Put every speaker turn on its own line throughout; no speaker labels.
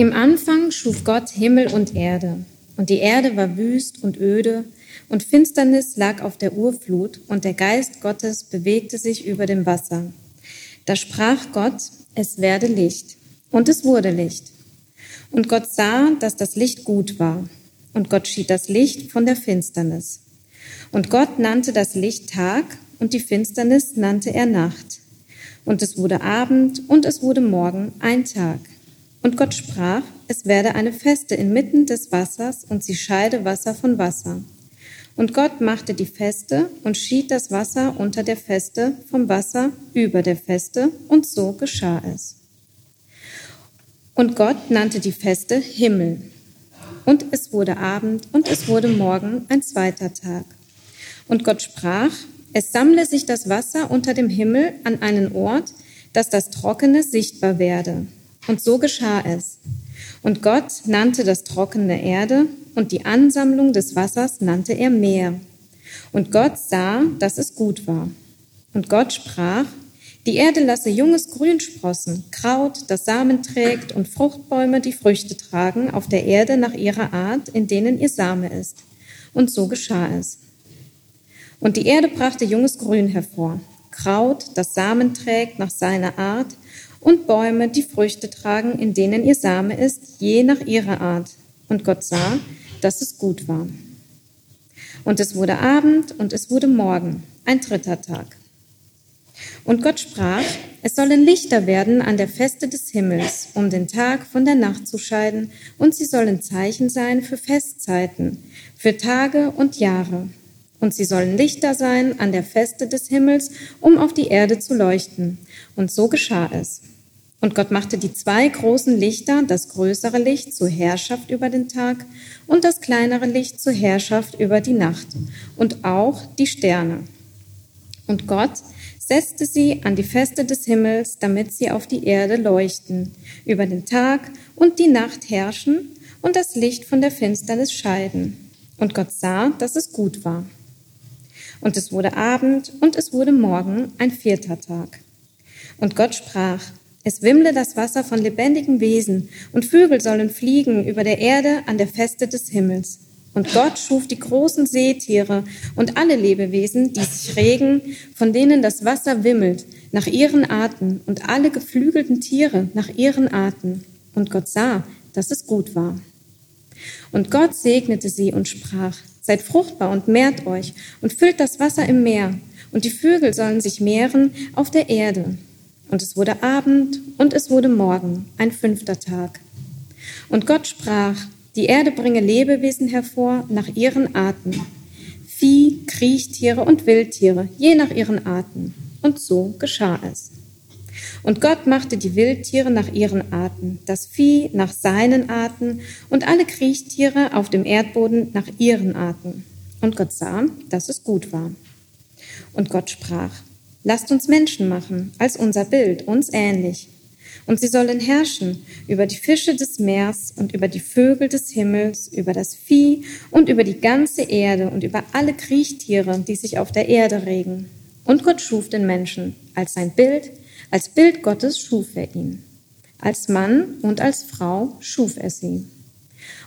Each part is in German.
Im Anfang schuf Gott Himmel und Erde, und die Erde war wüst und öde, und Finsternis lag auf der Urflut, und der Geist Gottes bewegte sich über dem Wasser. Da sprach Gott, es werde Licht, und es wurde Licht. Und Gott sah, dass das Licht gut war, und Gott schied das Licht von der Finsternis. Und Gott nannte das Licht Tag, und die Finsternis nannte er Nacht. Und es wurde Abend, und es wurde Morgen ein Tag. Und Gott sprach, es werde eine Feste inmitten des Wassers, und sie scheide Wasser von Wasser. Und Gott machte die Feste und schied das Wasser unter der Feste vom Wasser über der Feste, und so geschah es. Und Gott nannte die Feste Himmel. Und es wurde Abend und es wurde Morgen ein zweiter Tag. Und Gott sprach, es sammle sich das Wasser unter dem Himmel an einen Ort, dass das Trockene sichtbar werde. Und so geschah es. Und Gott nannte das Trockene Erde und die Ansammlung des Wassers nannte er Meer. Und Gott sah, dass es gut war. Und Gott sprach, die Erde lasse junges Grün sprossen, Kraut, das Samen trägt und Fruchtbäume, die Früchte tragen, auf der Erde nach ihrer Art, in denen ihr Same ist. Und so geschah es. Und die Erde brachte junges Grün hervor, Kraut, das Samen trägt nach seiner Art, und Bäume, die Früchte tragen, in denen ihr Same ist, je nach ihrer Art. Und Gott sah, dass es gut war. Und es wurde Abend und es wurde Morgen, ein dritter Tag. Und Gott sprach, es sollen Lichter werden an der Feste des Himmels, um den Tag von der Nacht zu scheiden, und sie sollen Zeichen sein für Festzeiten, für Tage und Jahre. Und sie sollen Lichter sein an der Feste des Himmels, um auf die Erde zu leuchten. Und so geschah es. Und Gott machte die zwei großen Lichter, das größere Licht zur Herrschaft über den Tag und das kleinere Licht zur Herrschaft über die Nacht und auch die Sterne. Und Gott setzte sie an die Feste des Himmels, damit sie auf die Erde leuchten, über den Tag und die Nacht herrschen und das Licht von der Finsternis scheiden. Und Gott sah, dass es gut war. Und es wurde Abend und es wurde Morgen ein vierter Tag. Und Gott sprach, es wimmle das Wasser von lebendigen Wesen und Vögel sollen fliegen über der Erde an der Feste des Himmels. Und Gott schuf die großen Seetiere und alle Lebewesen, die sich regen, von denen das Wasser wimmelt, nach ihren Arten, und alle geflügelten Tiere nach ihren Arten. Und Gott sah, dass es gut war. Und Gott segnete sie und sprach, Seid fruchtbar und mehrt euch und füllt das Wasser im Meer, und die Vögel sollen sich mehren auf der Erde. Und es wurde Abend und es wurde Morgen, ein fünfter Tag. Und Gott sprach, die Erde bringe Lebewesen hervor nach ihren Arten. Vieh, Kriechtiere und Wildtiere, je nach ihren Arten. Und so geschah es. Und Gott machte die Wildtiere nach ihren Arten, das Vieh nach seinen Arten und alle Kriechtiere auf dem Erdboden nach ihren Arten. Und Gott sah, dass es gut war. Und Gott sprach, lasst uns Menschen machen, als unser Bild, uns ähnlich und sie sollen herrschen über die Fische des Meers und über die Vögel des Himmels, über das Vieh und über die ganze Erde und über alle Kriechtiere, die sich auf der Erde regen. Und Gott schuf den Menschen als sein Bild, als Bild Gottes schuf er ihn. Als Mann und als Frau schuf er sie.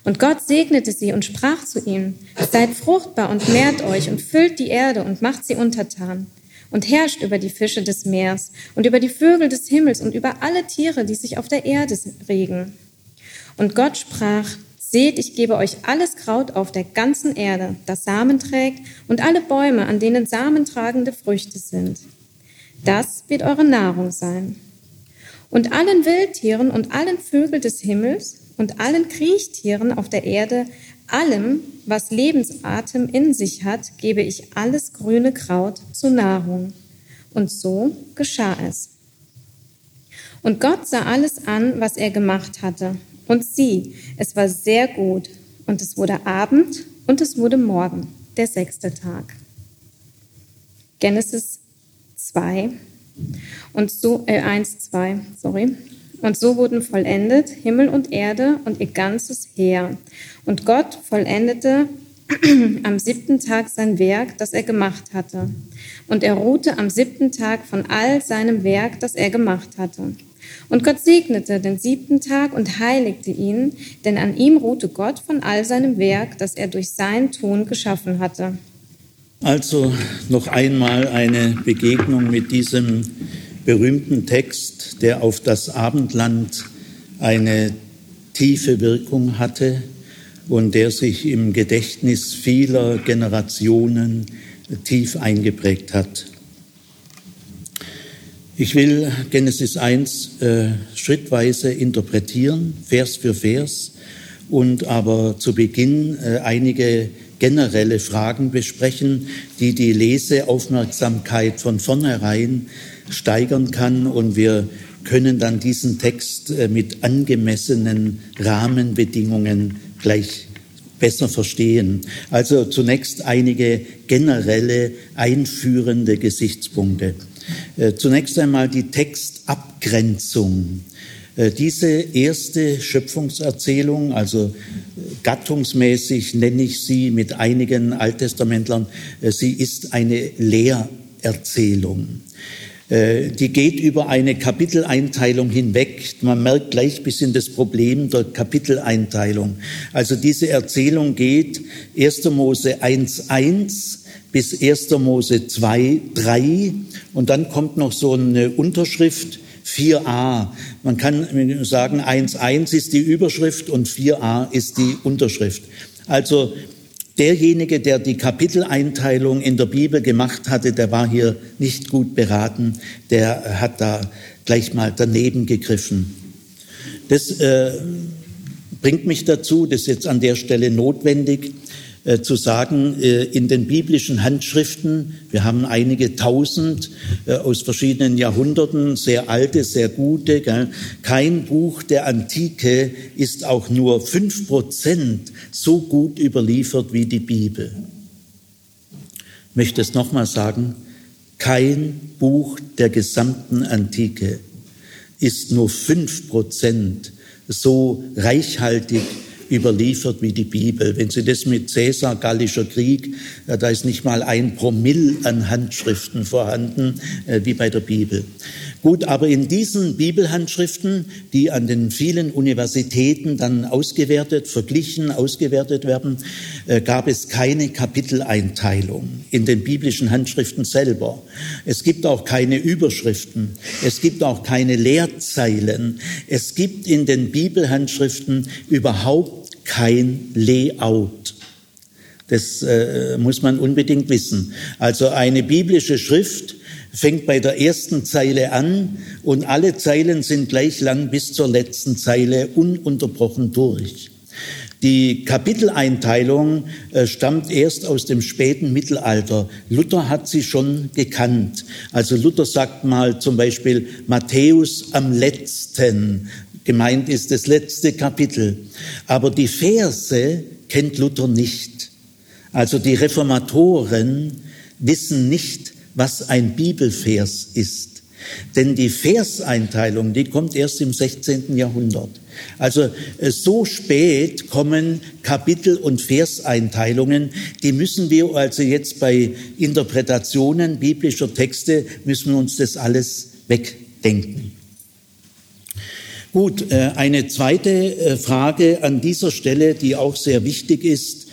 Und Gott segnete sie und sprach zu ihnen, seid fruchtbar und mehrt euch und füllt die Erde und macht sie untertan und herrscht über die Fische des Meers und über die Vögel des Himmels und über alle Tiere, die sich auf der Erde regen. Und Gott sprach, Seht, ich gebe euch alles Kraut auf der ganzen Erde, das Samen trägt, und alle Bäume, an denen samentragende Früchte sind. Das wird eure Nahrung sein. Und allen Wildtieren und allen Vögeln des Himmels und allen Kriechtieren auf der Erde Allem, was Lebensatem in sich hat, gebe ich alles grüne Kraut zur Nahrung. Und so geschah es. Und Gott sah alles an, was er gemacht hatte. Und sieh, es war sehr gut. Und es wurde Abend und es wurde Morgen, der sechste Tag. Genesis 2 und so, äh, 1, 2, sorry. Und so wurden vollendet Himmel und Erde und ihr ganzes Heer. Und Gott vollendete am siebten Tag sein Werk, das er gemacht hatte. Und er ruhte am siebten Tag von all seinem Werk, das er gemacht hatte. Und Gott segnete den siebten Tag und heiligte ihn, denn an ihm ruhte Gott von all seinem Werk, das er durch sein Tun geschaffen hatte.
Also noch einmal eine Begegnung mit diesem berühmten Text, der auf das Abendland eine tiefe Wirkung hatte und der sich im Gedächtnis vieler Generationen tief eingeprägt hat. Ich will Genesis 1 äh, schrittweise interpretieren, Vers für Vers, und aber zu Beginn äh, einige generelle Fragen besprechen, die die Leseaufmerksamkeit von vornherein steigern kann und wir können dann diesen Text äh, mit angemessenen Rahmenbedingungen gleich besser verstehen. Also zunächst einige generelle einführende Gesichtspunkte. Äh, zunächst einmal die Textabgrenzung. Äh, diese erste Schöpfungserzählung, also gattungsmäßig nenne ich sie mit einigen Alttestamentlern, sie ist eine Lehrerzählung. Die geht über eine Kapiteleinteilung hinweg. Man merkt gleich ein bisschen das Problem der Kapiteleinteilung. Also diese Erzählung geht 1. Mose 1.1 bis 1. Mose 2, 3 und dann kommt noch so eine Unterschrift 4a. Man kann sagen, 1.1 ist die Überschrift und 4a ist die Unterschrift. Also derjenige, der die Kapiteleinteilung in der Bibel gemacht hatte, der war hier nicht gut beraten, der hat da gleich mal daneben gegriffen. Das äh, bringt mich dazu, das ist jetzt an der Stelle notwendig, äh, zu sagen, äh, in den biblischen Handschriften, wir haben einige tausend äh, aus verschiedenen Jahrhunderten, sehr alte, sehr gute, kein Buch der Antike ist auch nur fünf Prozent so gut überliefert wie die Bibel. Ich möchte es nochmal sagen, kein Buch der gesamten Antike ist nur fünf Prozent so reichhaltig überliefert wie die Bibel. Wenn Sie das mit Cäsar, Gallischer Krieg, da ist nicht mal ein Promille an Handschriften vorhanden äh, wie bei der Bibel. Gut, aber in diesen Bibelhandschriften, die an den vielen Universitäten dann ausgewertet, verglichen, ausgewertet werden, äh, gab es keine Kapiteleinteilung in den biblischen Handschriften selber. Es gibt auch keine Überschriften. Es gibt auch keine Leerzeilen. Es gibt in den Bibelhandschriften überhaupt kein Layout. Das äh, muss man unbedingt wissen. Also eine biblische Schrift fängt bei der ersten Zeile an und alle Zeilen sind gleich lang bis zur letzten Zeile ununterbrochen durch. Die Kapiteleinteilung äh, stammt erst aus dem späten Mittelalter. Luther hat sie schon gekannt. Also Luther sagt mal zum Beispiel Matthäus am letzten. Gemeint ist das letzte Kapitel. Aber die Verse kennt Luther nicht. Also die Reformatoren wissen nicht, was ein Bibelvers ist. Denn die Verseinteilung, die kommt erst im 16. Jahrhundert. Also äh, so spät kommen Kapitel- und Verseinteilungen, die müssen wir also jetzt bei Interpretationen biblischer Texte, müssen wir uns das alles wegdenken. Gut, äh, eine zweite äh, Frage an dieser Stelle, die auch sehr wichtig ist,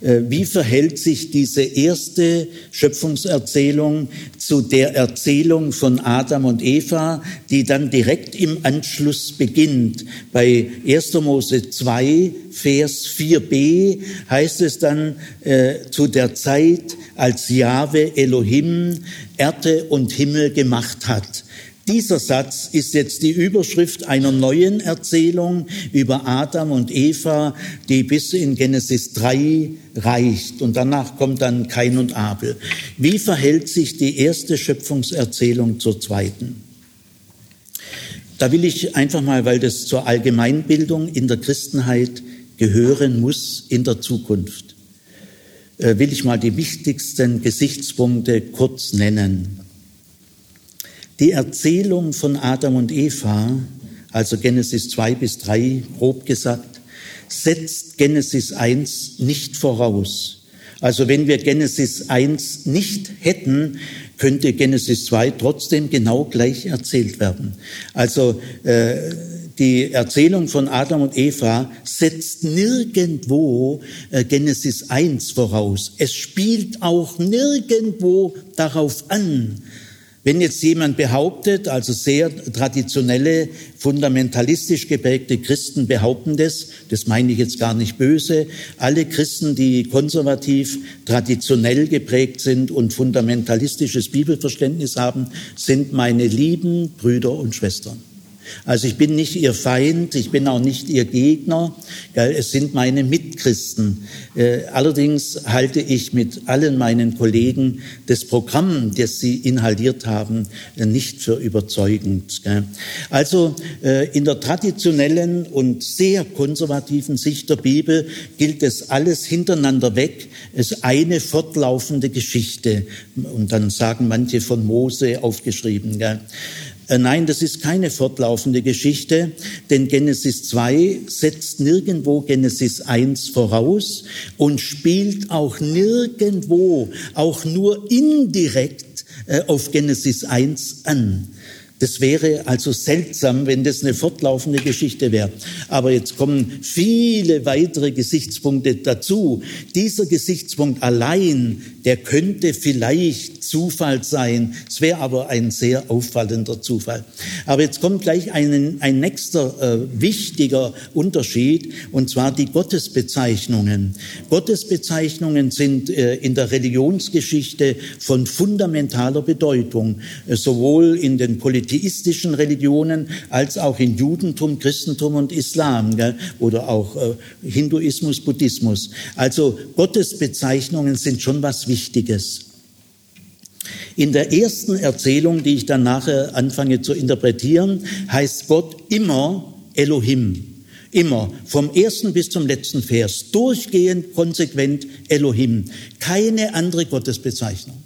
äh, wie verhält sich diese erste Schöpfungserzählung zu der Erzählung von Adam und Eva, die dann direkt im Anschluss beginnt? Bei 1. Mose 2, Vers 4b heißt es dann äh, zu der Zeit, als Jahwe Elohim Erde und Himmel gemacht hat. Dieser Satz ist jetzt die Überschrift einer neuen Erzählung über Adam und Eva, die bis in Genesis 3 reicht. Und danach kommt dann Kain und Abel. Wie verhält sich die erste Schöpfungserzählung zur zweiten? Da will ich einfach mal, weil das zur Allgemeinbildung in der Christenheit gehören muss in der Zukunft, äh, will ich mal die wichtigsten Gesichtspunkte kurz nennen. Die Erzählung von Adam und Eva, also Genesis 2 bis 3, grob gesagt, setzt Genesis 1 nicht voraus. Also wenn wir Genesis 1 nicht hätten, könnte Genesis 2 trotzdem genau gleich erzählt werden. Also äh, die Erzählung von Adam und Eva setzt nirgendwo äh, Genesis 1 voraus. Es spielt auch nirgendwo darauf an, wenn jetzt jemand behauptet, also sehr traditionelle, fundamentalistisch geprägte Christen behaupten das, das meine ich jetzt gar nicht böse, alle Christen, die konservativ, traditionell geprägt sind und fundamentalistisches Bibelverständnis haben, sind meine lieben Brüder und Schwestern. Also ich bin nicht ihr Feind, ich bin auch nicht ihr Gegner, es sind meine Mitchristen. Äh, allerdings halte ich mit allen meinen Kollegen das Programm, das sie inhaliert haben, nicht für überzeugend. Also äh, in der traditionellen und sehr konservativen Sicht der Bibel gilt es alles hintereinander weg, es ist eine fortlaufende Geschichte. Und dann sagen manche von Mose aufgeschrieben. Äh, nein, das ist keine fortlaufende Geschichte, denn Genesis 2 setzt nirgendwo Genesis 1 voraus und spielt auch nirgendwo, auch nur indirekt äh, auf Genesis 1 an. Das wäre also seltsam, wenn das eine fortlaufende Geschichte wäre. Aber jetzt kommen viele weitere Gesichtspunkte dazu. Dieser Gesichtspunkt allein, der könnte vielleicht Zufall sein. Es wäre aber ein sehr auffallender Zufall. Aber jetzt kommt gleich ein, ein nächster äh, wichtiger Unterschied, und zwar die Gottesbezeichnungen. Gottesbezeichnungen sind äh, in der Religionsgeschichte von fundamentaler Bedeutung, äh, sowohl in den polytheistischen Religionen als auch in Judentum, Christentum und Islam gell? oder auch äh, Hinduismus, Buddhismus. Also Gottesbezeichnungen sind schon was Wichtiges. In der ersten Erzählung, die ich dann nachher anfange zu interpretieren, heißt Gott immer Elohim. Immer, vom ersten bis zum letzten Vers, durchgehend, konsequent Elohim. Keine andere Gottesbezeichnung.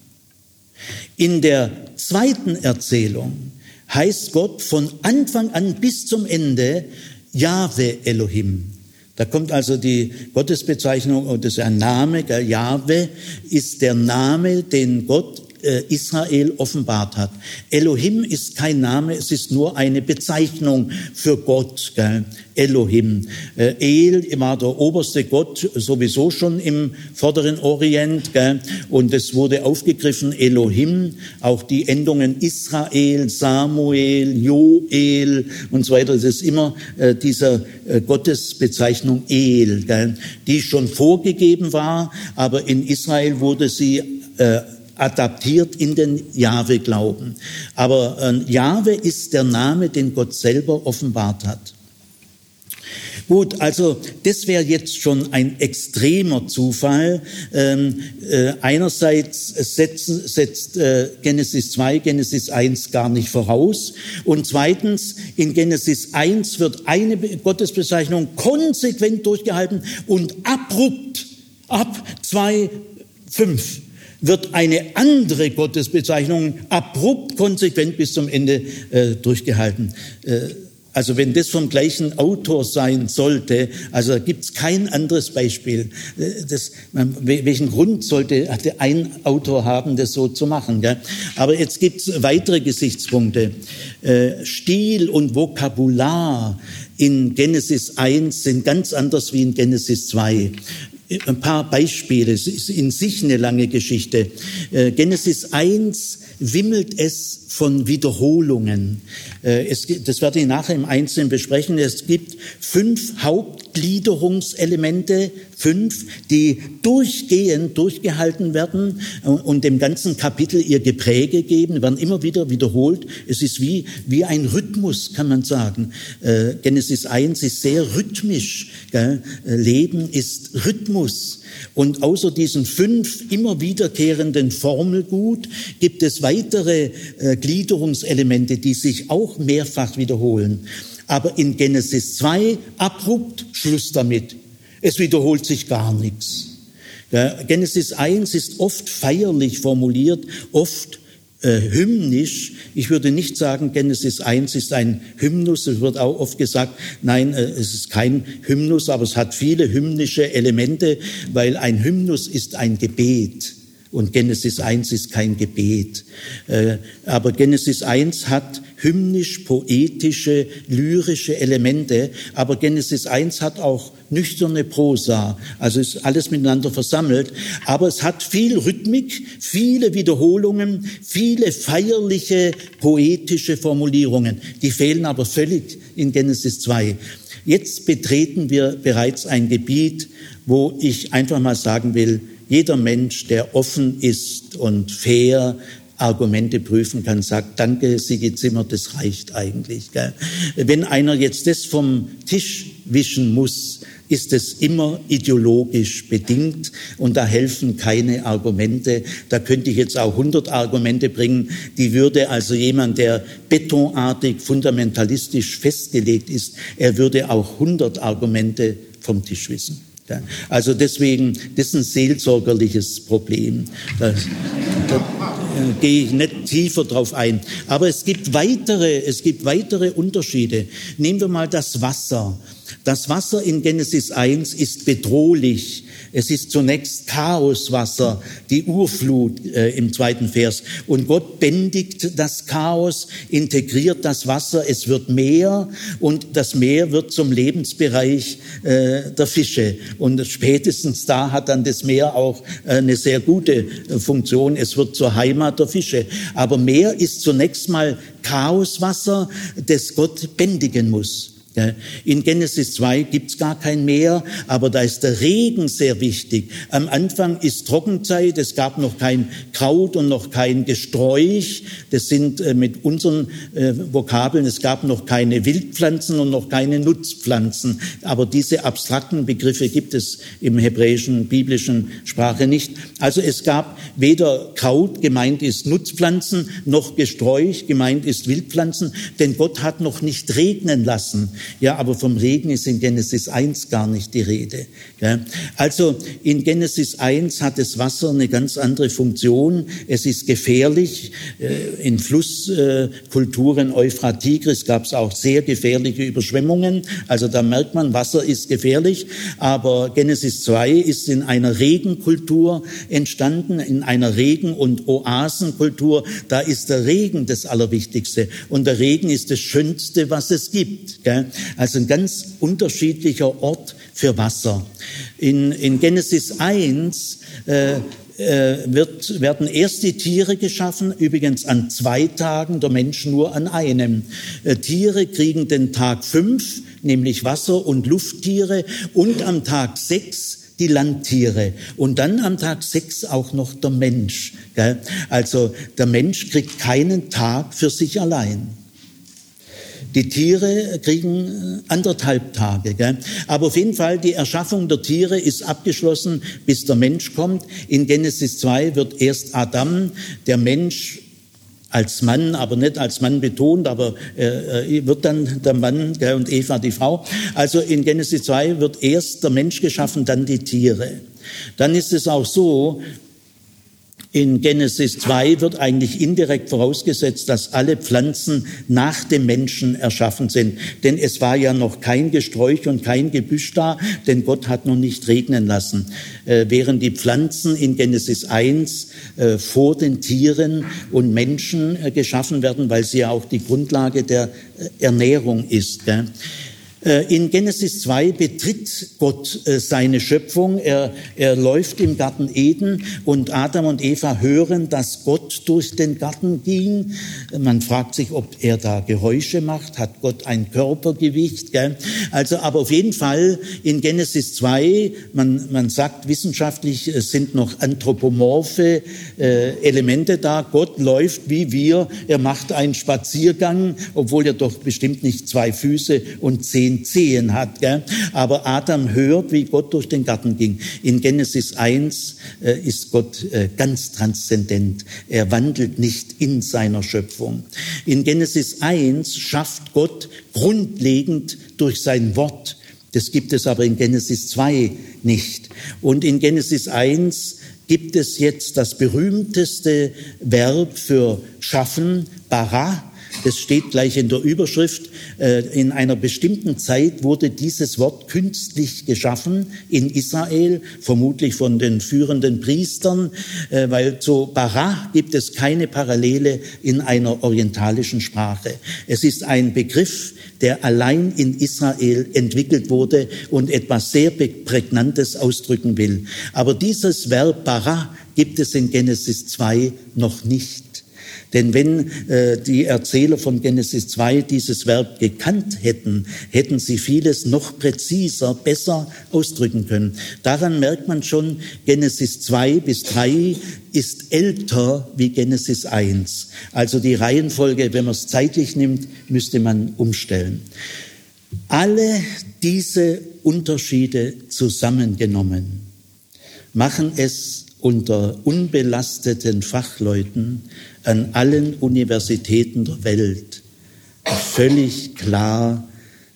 In der zweiten Erzählung heißt Gott von Anfang an bis zum Ende Jahwe Elohim. Da kommt also die Gottesbezeichnung, und das ist ein Name, Jahwe ist der Name, den Gott Israel offenbart hat. Elohim ist kein Name, es ist nur eine Bezeichnung für Gott. Gell? Elohim. Äh, El war der oberste Gott sowieso schon im vorderen Orient gell? und es wurde aufgegriffen Elohim, auch die Endungen Israel, Samuel, Joel und so weiter. Das ist immer äh, dieser äh, Gottesbezeichnung El, gell? die schon vorgegeben war, aber in Israel wurde sie äh, adaptiert in den Jahwe-Glauben. Aber äh, Jahwe ist der Name, den Gott selber offenbart hat. Gut, also das wäre jetzt schon ein extremer Zufall. Ähm, äh, einerseits setzt, setzt äh, Genesis 2, Genesis 1 gar nicht voraus. Und zweitens, in Genesis 1 wird eine Gottesbezeichnung konsequent durchgehalten und abrupt ab 2, 5 wird eine andere Gottesbezeichnung abrupt konsequent bis zum Ende äh, durchgehalten. Äh, also wenn das vom gleichen Autor sein sollte, also gibt es kein anderes Beispiel. Äh, das, welchen Grund sollte ein Autor haben, das so zu machen? Gell? Aber jetzt gibt es weitere Gesichtspunkte. Äh, Stil und Vokabular in Genesis 1 sind ganz anders wie in Genesis 2. Ein paar Beispiele, es ist in sich eine lange Geschichte. Äh, Genesis 1 wimmelt es von Wiederholungen. Äh, es, das werde ich nachher im Einzelnen besprechen. Es gibt fünf Hauptgliederungselemente, fünf, die durchgehend durchgehalten werden und dem ganzen Kapitel ihr Gepräge geben, werden immer wieder wiederholt. Es ist wie, wie ein Rhythmus, kann man sagen. Äh, Genesis 1 ist sehr rhythmisch. Äh, Leben ist Rhythmus. Und außer diesen fünf immer wiederkehrenden Formelgut gibt es weitere äh, Gliederungselemente, die sich auch mehrfach wiederholen. Aber in Genesis 2 abrupt Schluss damit. Es wiederholt sich gar nichts. Ja, Genesis 1 ist oft feierlich formuliert, oft äh, hymnisch. Ich würde nicht sagen, Genesis 1 ist ein Hymnus. Es wird auch oft gesagt, nein, äh, es ist kein Hymnus, aber es hat viele hymnische Elemente, weil ein Hymnus ist ein Gebet. Und Genesis 1 ist kein Gebet. Äh, aber Genesis 1 hat hymnisch-poetische, lyrische Elemente. Aber Genesis 1 hat auch nüchterne Prosa. Also ist alles miteinander versammelt. Aber es hat viel Rhythmik, viele Wiederholungen, viele feierliche, poetische Formulierungen. Die fehlen aber völlig in Genesis 2. Jetzt betreten wir bereits ein Gebiet, wo ich einfach mal sagen will, jeder Mensch, der offen ist und fair Argumente prüfen kann, sagt, danke, Sigi Zimmer, das reicht eigentlich. Gell? Wenn einer jetzt das vom Tisch wischen muss, ist es immer ideologisch bedingt und da helfen keine Argumente. Da könnte ich jetzt auch 100 Argumente bringen. Die würde also jemand, der betonartig, fundamentalistisch festgelegt ist, er würde auch 100 Argumente vom Tisch wissen. Also deswegen, das ist ein seelsorgerliches Problem. Da, da äh, gehe ich nicht tiefer drauf ein. Aber es gibt weitere, es gibt weitere Unterschiede. Nehmen wir mal das Wasser. Das Wasser in Genesis 1 ist bedrohlich. Es ist zunächst Chaoswasser, die Urflut äh, im zweiten Vers. Und Gott bändigt das Chaos, integriert das Wasser, es wird Meer und das Meer wird zum Lebensbereich äh, der Fische. Und spätestens da hat dann das Meer auch äh, eine sehr gute äh, Funktion. Es wird zur Heimat der Fische. Aber Meer ist zunächst mal Chaoswasser, das Gott bändigen muss. In Genesis 2 gibt's gar kein Meer, aber da ist der Regen sehr wichtig. Am Anfang ist Trockenzeit, es gab noch kein Kraut und noch kein Gesträuch. Das sind äh, mit unseren äh, Vokabeln, es gab noch keine Wildpflanzen und noch keine Nutzpflanzen. Aber diese abstrakten Begriffe gibt es im hebräischen, biblischen Sprache nicht. Also es gab weder Kraut, gemeint ist Nutzpflanzen, noch Gesträuch, gemeint ist Wildpflanzen, denn Gott hat noch nicht regnen lassen. Ja, aber vom Regen ist in Genesis 1 gar nicht die Rede. Ja. Also in Genesis 1 hat das Wasser eine ganz andere Funktion. Es ist gefährlich. Äh, in Flusskulturen Euphrat Tigris gab es auch sehr gefährliche Überschwemmungen. Also da merkt man, Wasser ist gefährlich. Aber Genesis 2 ist in einer Regenkultur entstanden, in einer Regen- und Oasenkultur. Da ist der Regen das Allerwichtigste. Und der Regen ist das Schönste, was es gibt. Gell? Also ein ganz unterschiedlicher Ort für Wasser. In, in Genesis 1 äh, äh, wird, werden erst die Tiere geschaffen, übrigens an zwei Tagen, der Mensch nur an einem. Äh, Tiere kriegen den Tag fünf, nämlich Wasser- und Lufttiere, und am Tag sechs die Landtiere und dann am Tag sechs auch noch der Mensch. Also der Mensch kriegt keinen Tag für sich allein. Die Tiere kriegen äh, anderthalb Tage. Gell? Aber auf jeden Fall, die Erschaffung der Tiere ist abgeschlossen, bis der Mensch kommt. In Genesis 2 wird erst Adam, der Mensch, als Mann, aber nicht als Mann betont, aber äh, äh wird dann der Mann gell, und Eva die Frau. Also in Genesis 2 wird erst der Mensch geschaffen, dann die Tiere. Dann ist es auch so, in Genesis 2 wird eigentlich indirekt vorausgesetzt, dass alle Pflanzen nach dem Menschen erschaffen sind. Denn es war ja noch kein Gesträuch und kein Gebüsch da, denn Gott hat noch nicht regnen lassen. Äh, während die Pflanzen in Genesis 1 äh, vor den Tieren und Menschen äh, geschaffen werden, weil sie ja auch die Grundlage der äh, Ernährung ist. Gell? Äh, in Genesis 2 betritt Gott äh, seine Schöpfung. Er, er läuft im Garten Eden und Adam und Eva hören, dass Gott durch den Garten ging. Man fragt sich, ob er da Geräusche macht. Hat Gott ein Körpergewicht? Gell? Also, aber auf jeden Fall in Genesis 2, man, man sagt wissenschaftlich, es sind noch anthropomorphe äh, Elemente da. Gott läuft wie wir. Er macht einen Spaziergang, obwohl er doch bestimmt nicht zwei Füße und zehn zehn Zehen hat. Gell? Aber Adam hört, wie Gott durch den Garten ging. In Genesis 1 äh, ist Gott äh, ganz transzendent. Er wandelt nicht in seiner Schöpfung. In Genesis 1 schafft Gott grundlegend durch sein Wort. Das gibt es aber in Genesis 2 nicht. Und in Genesis 1 gibt es jetzt das berühmteste Verb für schaffen, bara, das steht gleich in der Überschrift, äh, in einer bestimmten Zeit wurde dieses Wort künstlich geschaffen in Israel, vermutlich von den führenden Priestern, äh, weil zu Bara gibt es keine Parallele in einer orientalischen Sprache. Es ist ein Begriff, der allein in Israel entwickelt wurde und etwas sehr Prägnantes ausdrücken will. Aber dieses Verb bara gibt es in Genesis 2 noch nicht. Denn wenn äh, die Erzähler von Genesis 2 dieses Verb gekannt hätten, hätten sie vieles noch präziser, besser ausdrücken können. Daran merkt man schon, Genesis 2 bis 3 ist älter wie Genesis 1. Also die Reihenfolge, wenn man es zeitlich nimmt, müsste man umstellen. Alle diese Unterschiede zusammengenommen machen es unter unbelasteten Fachleuten an allen Universitäten der Welt völlig klar,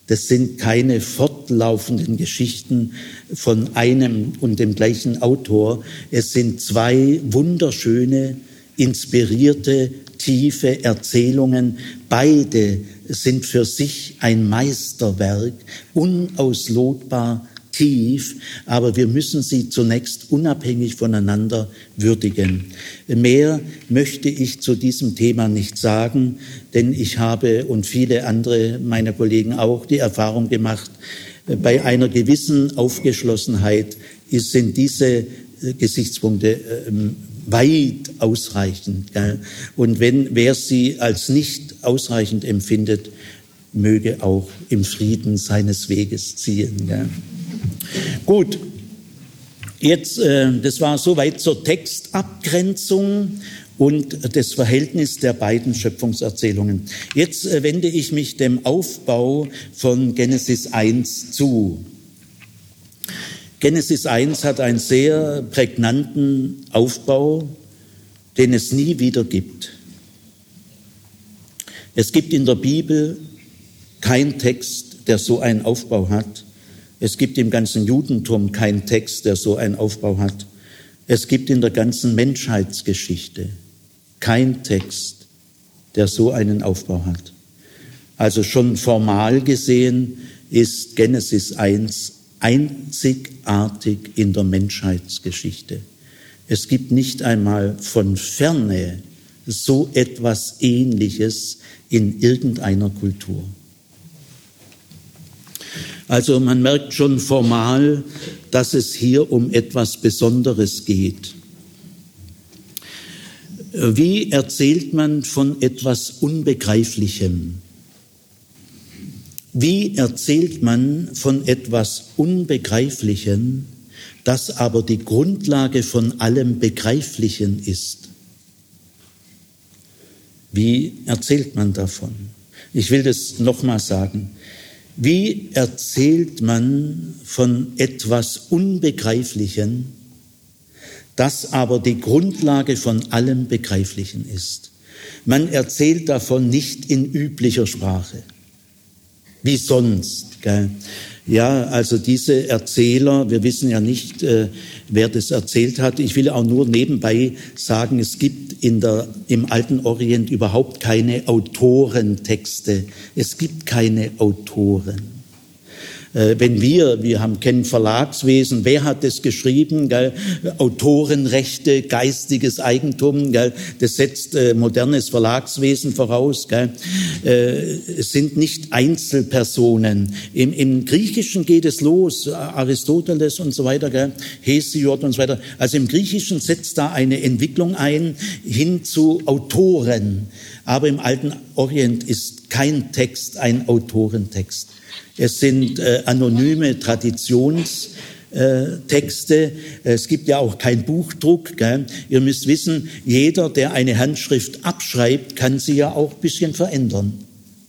das sind keine fortlaufenden Geschichten von einem und dem gleichen Autor. Es sind zwei wunderschöne, inspirierte, tiefe Erzählungen. Beide sind für sich ein Meisterwerk, unauslotbar tief, aber wir müssen sie zunächst unabhängig voneinander würdigen. Mehr möchte ich zu diesem Thema nicht sagen, denn ich habe und viele andere meiner Kollegen auch die Erfahrung gemacht, bei einer gewissen Aufgeschlossenheit sind diese äh, Gesichtspunkte ähm, weit ausreichend. Und wenn wer sie als nicht ausreichend empfindet, möge auch im Frieden seines Weges ziehen. Gut, jetzt, äh, das war soweit zur Textabgrenzung und das Verhältnis der beiden Schöpfungserzählungen. Jetzt äh, wende ich mich dem Aufbau von Genesis 1 zu. Genesis 1 hat einen sehr prägnanten Aufbau, den es nie wieder gibt. Es gibt in der Bibel keinen Text, der so einen Aufbau hat. Es gibt im ganzen Judentum keinen Text, der so einen Aufbau hat. Es gibt in der ganzen Menschheitsgeschichte keinen Text, der so einen Aufbau hat. Also schon formal gesehen ist Genesis 1 einzigartig in der Menschheitsgeschichte. Es gibt nicht einmal von ferne so etwas Ähnliches in irgendeiner Kultur. Also man merkt schon formal, dass es hier um etwas Besonderes geht. Wie erzählt man von etwas Unbegreiflichem? Wie erzählt man von etwas Unbegreiflichem, das aber die Grundlage von allem Begreiflichen ist? Wie erzählt man davon? Ich will das nochmal sagen. Wie erzählt man von etwas Unbegreiflichem, das aber die Grundlage von allem Begreiflichen ist? Man erzählt davon nicht in üblicher Sprache, wie sonst. Gell? Ja, also diese Erzähler, wir wissen ja nicht, äh, wer das erzählt hat. Ich will auch nur nebenbei sagen, es gibt in der, im alten Orient überhaupt keine Autorentexte. Es gibt keine Autoren. Äh, wenn wir, wir haben, kennen Verlagswesen, wer hat das geschrieben? Gell? Autorenrechte, geistiges Eigentum, gell? das setzt äh, modernes Verlagswesen voraus. Gell? Äh, es sind nicht Einzelpersonen. Im, Im Griechischen geht es los, Aristoteles und so weiter, gell? Hesiod und so weiter. Also im Griechischen setzt da eine Entwicklung ein hin zu Autoren. Aber im alten Orient ist kein Text ein Autorentext. Es sind äh, anonyme Traditionstexte. Es gibt ja auch keinen Buchdruck. Gell? Ihr müsst wissen, jeder, der eine Handschrift abschreibt, kann sie ja auch ein bisschen verändern.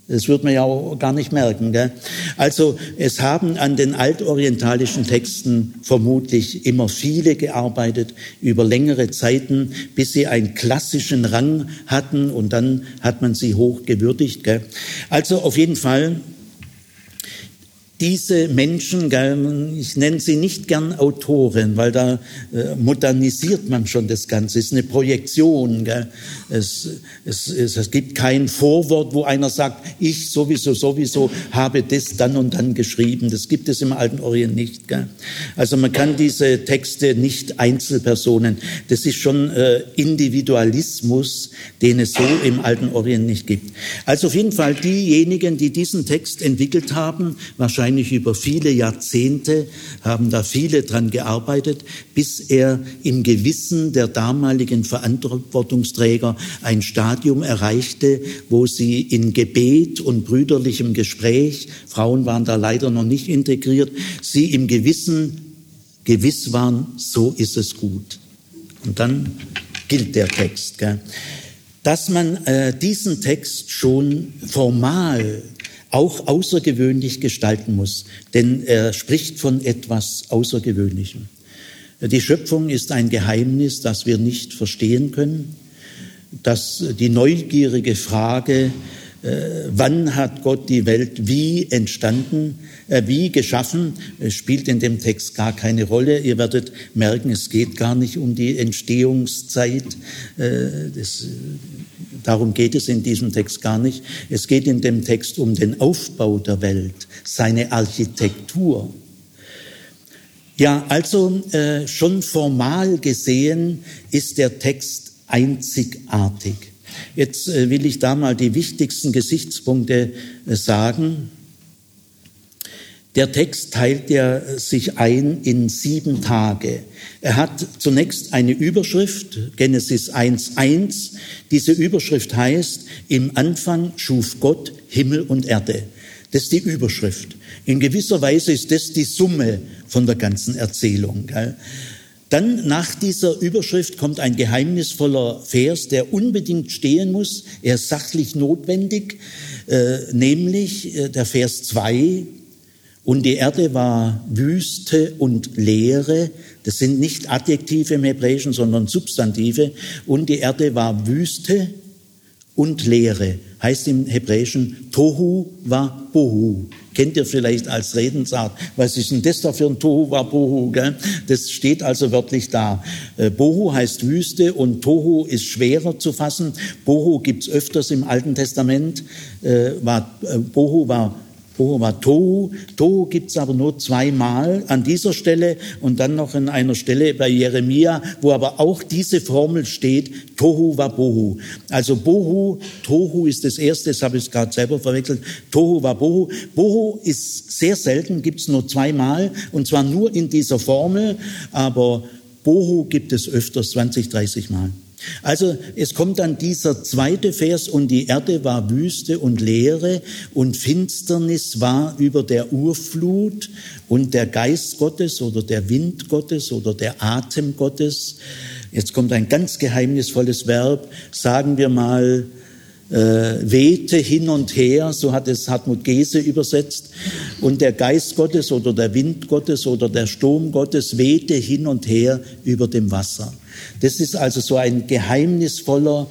Das wird man ja auch gar nicht merken. Gell? Also es haben an den altorientalischen Texten vermutlich immer viele gearbeitet über längere Zeiten, bis sie einen klassischen Rang hatten und dann hat man sie hoch gewürdigt. Gell? Also auf jeden Fall diese Menschen, ich nenne sie nicht gern Autoren, weil da äh, modernisiert man schon das Ganze, es ist eine Projektion. Es, es, es, gibt kein Vorwort, wo einer sagt, ich sowieso, sowieso habe das dann und dann geschrieben. Das gibt es im Alten Orient nicht. Also man kann diese Texte nicht Einzelpersonen, das ist schon äh, Individualismus, den es so im Alten Orient nicht gibt. Also auf jeden Fall diejenigen, die diesen Text entwickelt haben, wahrscheinlich wahrscheinlich über viele Jahrzehnte, haben da viele dran gearbeitet, bis er im Gewissen der damaligen Verantwortungsträger ein Stadium erreichte, wo sie in Gebet und brüderlichem Gespräch, Frauen waren da leider noch nicht integriert, sie im Gewissen gewiss waren, so ist es gut. Und dann gilt der Text. Gell? Dass man äh, diesen Text schon formal auch außergewöhnlich gestalten muss, denn er spricht von etwas Außergewöhnlichem. Die Schöpfung ist ein Geheimnis, das wir nicht verstehen können, dass die neugierige Frage, äh, wann hat Gott die Welt wie entstanden, äh, wie geschaffen, spielt in dem Text gar keine Rolle. Ihr werdet merken, es geht gar nicht um die Entstehungszeit. Äh, das, darum geht es in diesem Text gar nicht. Es geht in dem Text um den Aufbau der Welt, seine Architektur. Ja, also äh, schon formal gesehen ist der Text einzigartig. Jetzt äh, will ich da mal die wichtigsten Gesichtspunkte äh, sagen. Der Text teilt ja sich ein in sieben Tage. Er hat zunächst eine Überschrift, Genesis 1.1. Diese Überschrift heißt, im Anfang schuf Gott Himmel und Erde. Das ist die Überschrift. In gewisser Weise ist das die Summe von der ganzen Erzählung. Gell? Dann nach dieser Überschrift kommt ein geheimnisvoller Vers, der unbedingt stehen muss. Er ist sachlich notwendig, äh, nämlich äh, der Vers 2. Und die Erde war Wüste und Leere. Das sind nicht Adjektive im Hebräischen, sondern Substantive. Und die Erde war Wüste und Leere. Heißt im Hebräischen Tohu wa Bohu kennt ihr vielleicht als Redensart. Was ist denn das da für ein Tohu wa Bohu? Gell? Das steht also wörtlich da. Äh, Bohu heißt Wüste und Tohu ist schwerer zu fassen. Bohu gibt's öfters im Alten Testament. Äh, äh, Bohu war Tohu war Tohu. Tohu gibt's aber nur zweimal an dieser Stelle und dann noch an einer Stelle bei Jeremia, wo aber auch diese Formel steht, Tohu war Bohu. Also Bohu, Tohu ist das erste, das habe ich gerade selber verwechselt, Tohu war Bohu. Bohu ist sehr selten, gibt's nur zweimal und zwar nur in dieser Formel, aber Bohu gibt es öfters, 20, 30 Mal. Also es kommt dann dieser zweite Vers, und die Erde war Wüste und Leere und Finsternis war über der Urflut und der Geist Gottes oder der Wind Gottes oder der Atem Gottes. Jetzt kommt ein ganz geheimnisvolles Verb, sagen wir mal, äh, wehte hin und her, so hat es Hartmut Gese übersetzt, und der Geist Gottes oder der Wind Gottes oder der Sturm Gottes wehte hin und her über dem Wasser. Das ist also so ein geheimnisvoller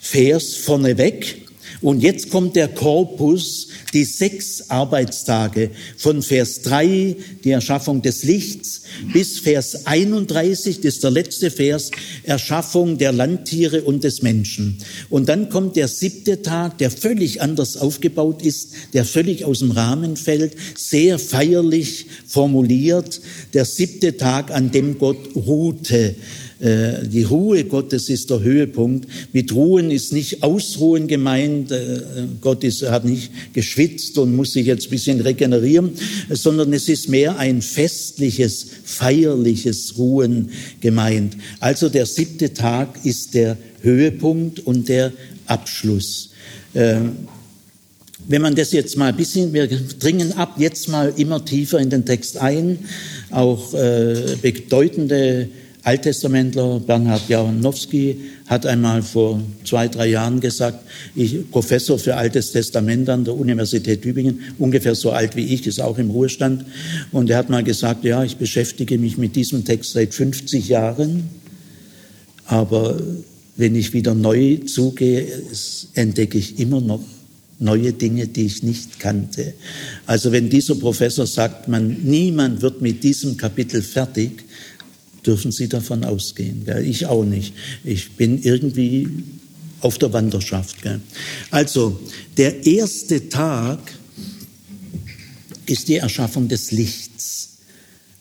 Vers vorneweg. Und jetzt kommt der Korpus, die sechs Arbeitstage von Vers 3, die Erschaffung des Lichts, bis Vers 31, das ist der letzte Vers, Erschaffung der Landtiere und des Menschen. Und dann kommt der siebte Tag, der völlig anders aufgebaut ist, der völlig aus dem Rahmen fällt, sehr feierlich formuliert, der siebte Tag, an dem Gott ruhte. Äh, die Ruhe Gottes ist der Höhepunkt. Mit Ruhen ist nicht Ausruhen gemeint. Äh, Gott ist, hat nicht geschwitzt und muss sich jetzt ein bisschen regenerieren, sondern es ist mehr ein festliches, feierliches Ruhen gemeint. Also der siebte Tag ist der Höhepunkt und der Abschluss. Ähm, wenn man das jetzt mal ein bisschen, wir dringen ab jetzt mal immer tiefer in den Text ein, auch äh, bedeutende Alttestamentler Bernhard Jawanowski hat einmal vor zwei, drei Jahren gesagt, ich Professor für Altes Testament an der Universität Tübingen, ungefähr so alt wie ich, ist auch im Ruhestand. Und er hat mal gesagt, ja, ich beschäftige mich mit diesem Text seit 50 Jahren, aber wenn ich wieder neu zugehe, entdecke ich immer noch neue Dinge, die ich nicht kannte. Also wenn dieser Professor sagt, man, niemand wird mit diesem Kapitel fertig, dürfen Sie davon ausgehen. Gell? Ich auch nicht. Ich bin irgendwie auf der Wanderschaft. Gell? Also der erste Tag ist die Erschaffung des Lichts.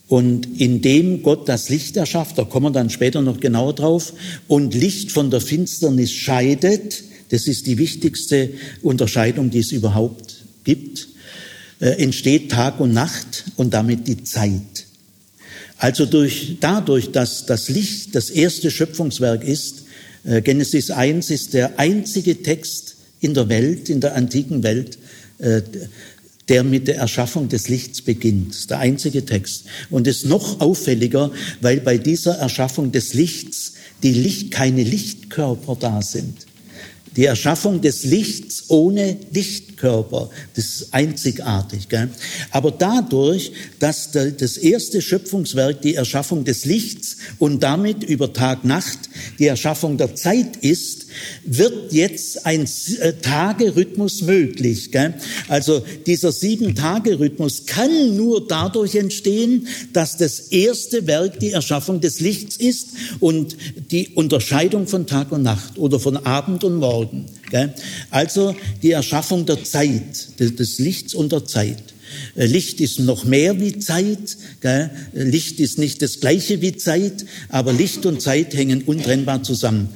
Und indem Gott das Licht erschafft, da kommen wir dann später noch genauer drauf, und Licht von der Finsternis scheidet, das ist die wichtigste Unterscheidung, die es überhaupt gibt, äh, entsteht Tag und Nacht und damit die Zeit. Also durch, dadurch, dass das Licht das erste Schöpfungswerk ist, äh, Genesis 1 ist der einzige Text in der Welt, in der antiken Welt, äh, der mit der Erschaffung des Lichts beginnt. Ist der einzige Text. Und ist noch auffälliger, weil bei dieser Erschaffung des Lichts die Licht, keine Lichtkörper da sind. Die Erschaffung des Lichts ohne Lichtkörper, das ist einzigartig. Gell? Aber dadurch, dass das erste Schöpfungswerk die Erschaffung des Lichts und damit über Tag-Nacht die Erschaffung der Zeit ist, wird jetzt ein äh, Tagerhythmus möglich. Gell? Also dieser Sieben-Tage-Rhythmus kann nur dadurch entstehen, dass das erste Werk die Erschaffung des Lichts ist und die Unterscheidung von Tag und Nacht oder von Abend und Morgen. Gell? Also die Erschaffung der Zeit, des Lichts und der Zeit. Äh, Licht ist noch mehr wie Zeit. Gell? Licht ist nicht das gleiche wie Zeit, aber Licht und Zeit hängen untrennbar zusammen.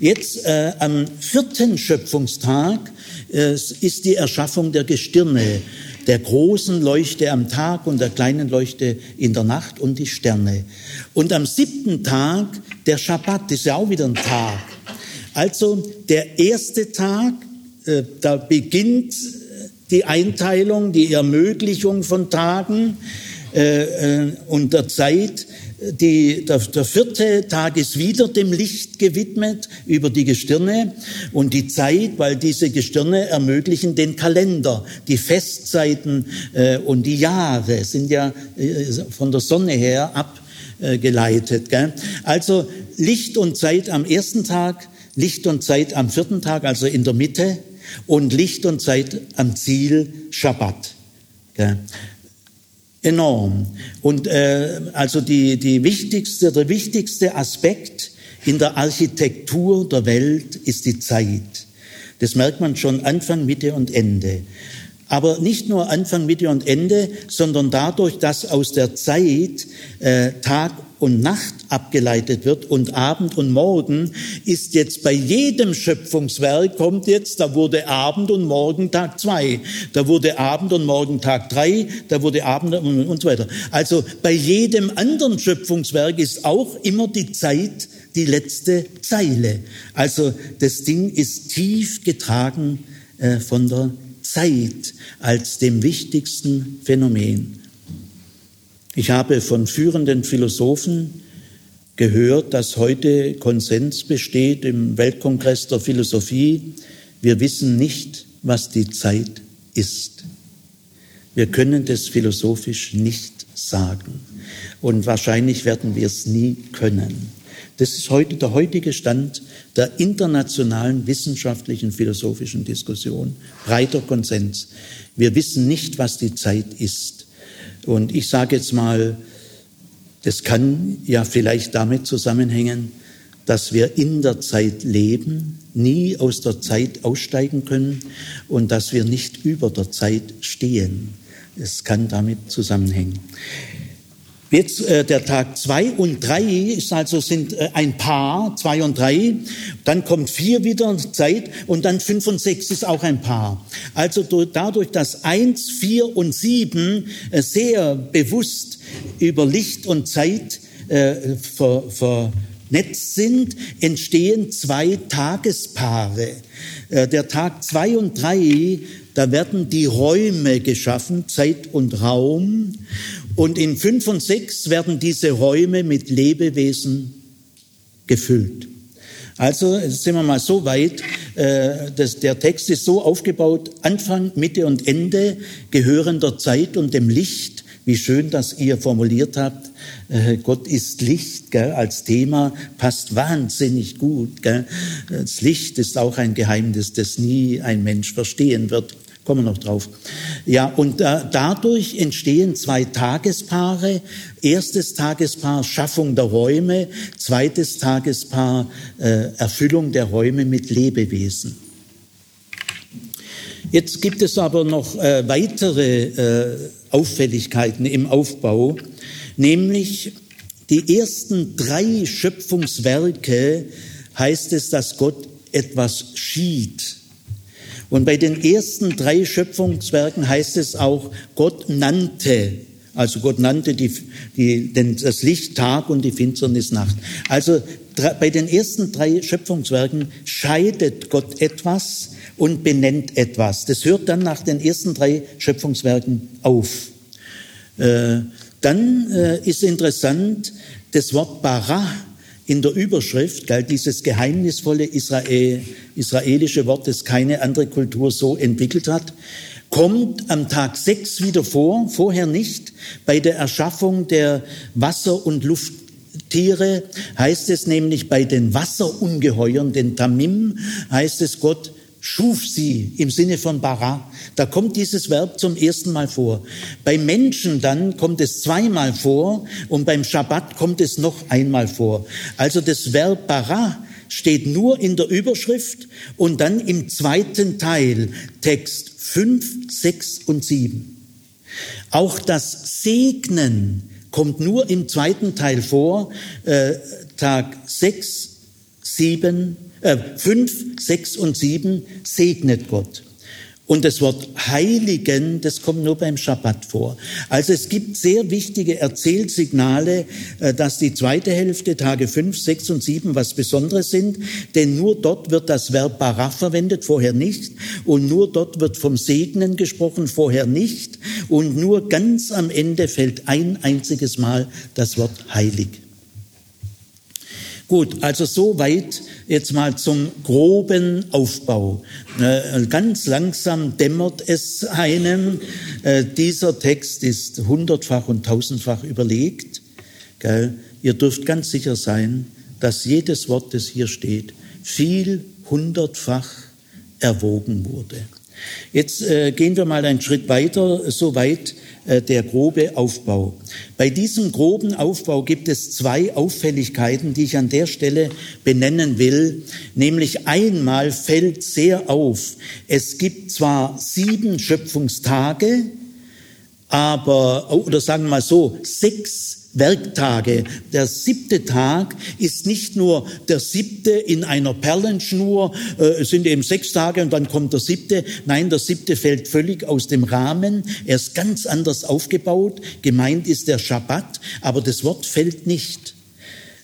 Jetzt äh, am vierten Schöpfungstag äh, ist die Erschaffung der Gestirne, der großen Leuchte am Tag und der kleinen Leuchte in der Nacht und die Sterne. Und am siebten Tag der Schabbat, ist ja auch wieder ein Tag. Also der erste Tag, äh, da beginnt die Einteilung, die Ermöglichung von Tagen äh, äh, und der Zeit die, der, der vierte Tag ist wieder dem Licht gewidmet über die Gestirne und die Zeit, weil diese Gestirne ermöglichen den Kalender, die Festzeiten äh, und die Jahre sind ja äh, von der Sonne her abgeleitet. Gell? Also Licht und Zeit am ersten Tag, Licht und Zeit am vierten Tag, also in der Mitte und Licht und Zeit am Ziel Schabbat. Gell? enorm. Und äh, also die, die wichtigste, der wichtigste Aspekt in der Architektur der Welt ist die Zeit. Das merkt man schon Anfang, Mitte und Ende. Aber nicht nur Anfang, Mitte und Ende, sondern dadurch, dass aus der Zeit äh, Tag und Nacht abgeleitet wird und Abend und Morgen ist jetzt bei jedem Schöpfungswerk kommt jetzt, da wurde Abend und Morgen Tag zwei, da wurde Abend und Morgen Tag drei, da wurde Abend und so weiter. Also bei jedem anderen Schöpfungswerk ist auch immer die Zeit die letzte Zeile. Also das Ding ist tief getragen äh, von der Zeit als dem wichtigsten Phänomen. Ich habe von führenden Philosophen gehört, dass heute Konsens besteht im Weltkongress der Philosophie. Wir wissen nicht, was die Zeit ist. Wir können das philosophisch nicht sagen. Und wahrscheinlich werden wir es nie können. Das ist heute der heutige Stand der internationalen wissenschaftlichen philosophischen Diskussion. Breiter Konsens. Wir wissen nicht, was die Zeit ist. Und ich sage jetzt mal, das kann ja vielleicht damit zusammenhängen, dass wir in der Zeit leben, nie aus der Zeit aussteigen können und dass wir nicht über der Zeit stehen. Es kann damit zusammenhängen. Jetzt äh, der Tag zwei und drei ist also sind äh, ein Paar, zwei und drei. Dann kommt vier wieder Zeit und dann fünf und sechs ist auch ein Paar. Also dadurch, dass eins, vier und sieben äh, sehr bewusst über Licht und Zeit äh, ver, vernetzt sind, entstehen zwei Tagespaare. Äh, der Tag zwei und drei da werden die Räume geschaffen, Zeit und Raum. Und in fünf und sechs werden diese Räume mit Lebewesen gefüllt. Also sind wir mal so weit, äh, dass der Text ist so aufgebaut, Anfang, Mitte und Ende gehören der Zeit und dem Licht wie schön, dass ihr formuliert habt, äh, Gott ist Licht gell, als Thema, passt wahnsinnig gut. Gell. Das Licht ist auch ein Geheimnis, das nie ein Mensch verstehen wird. Kommen wir noch drauf. Ja, und äh, dadurch entstehen zwei Tagespaare. Erstes Tagespaar Schaffung der Räume, zweites Tagespaar äh, Erfüllung der Räume mit Lebewesen. Jetzt gibt es aber noch äh, weitere äh, Auffälligkeiten im Aufbau, nämlich die ersten drei Schöpfungswerke heißt es, dass Gott etwas schied. Und bei den ersten drei Schöpfungswerken heißt es auch, Gott nannte. Also Gott nannte die, die, den, das Licht Tag und die Finsternis Nacht. Also bei den ersten drei Schöpfungswerken scheidet Gott etwas und benennt etwas. Das hört dann nach den ersten drei Schöpfungswerken auf. Äh, dann äh, ist interessant das Wort bara in der Überschrift galt dieses geheimnisvolle Israel, israelische Wort, das keine andere Kultur so entwickelt hat, kommt am Tag sechs wieder vor, vorher nicht. Bei der Erschaffung der Wasser- und Lufttiere heißt es nämlich bei den Wasserungeheuern, den Tamim, heißt es Gott schuf sie im Sinne von bara. Da kommt dieses Verb zum ersten Mal vor. Bei Menschen dann kommt es zweimal vor und beim Schabbat kommt es noch einmal vor. Also das Verb bara steht nur in der Überschrift und dann im zweiten Teil, Text 5, 6 und 7. Auch das Segnen kommt nur im zweiten Teil vor, äh, Tag 6, 7 äh, 5, 6 und 7 segnet Gott. Und das Wort Heiligen, das kommt nur beim Schabbat vor. Also es gibt sehr wichtige Erzählsignale, äh, dass die zweite Hälfte, Tage 5, 6 und 7 was Besonderes sind, denn nur dort wird das Verb Barach verwendet, vorher nicht. Und nur dort wird vom Segnen gesprochen, vorher nicht. Und nur ganz am Ende fällt ein einziges Mal das Wort heilig. Gut, also soweit jetzt mal zum groben Aufbau. Äh, ganz langsam dämmert es einem. Äh, dieser Text ist hundertfach und tausendfach überlegt. Ihr dürft ganz sicher sein, dass jedes Wort, das hier steht, viel hundertfach erwogen wurde. Jetzt äh, gehen wir mal einen Schritt weiter, soweit äh, der grobe Aufbau. Bei diesem groben Aufbau gibt es zwei Auffälligkeiten, die ich an der Stelle benennen will. Nämlich einmal fällt sehr auf, es gibt zwar sieben Schöpfungstage, aber, oder sagen wir mal so, sechs Werktage. Der siebte Tag ist nicht nur der siebte in einer Perlenschnur, äh, es sind eben sechs Tage und dann kommt der siebte. Nein, der siebte fällt völlig aus dem Rahmen. Er ist ganz anders aufgebaut. Gemeint ist der Schabbat, aber das Wort fällt nicht.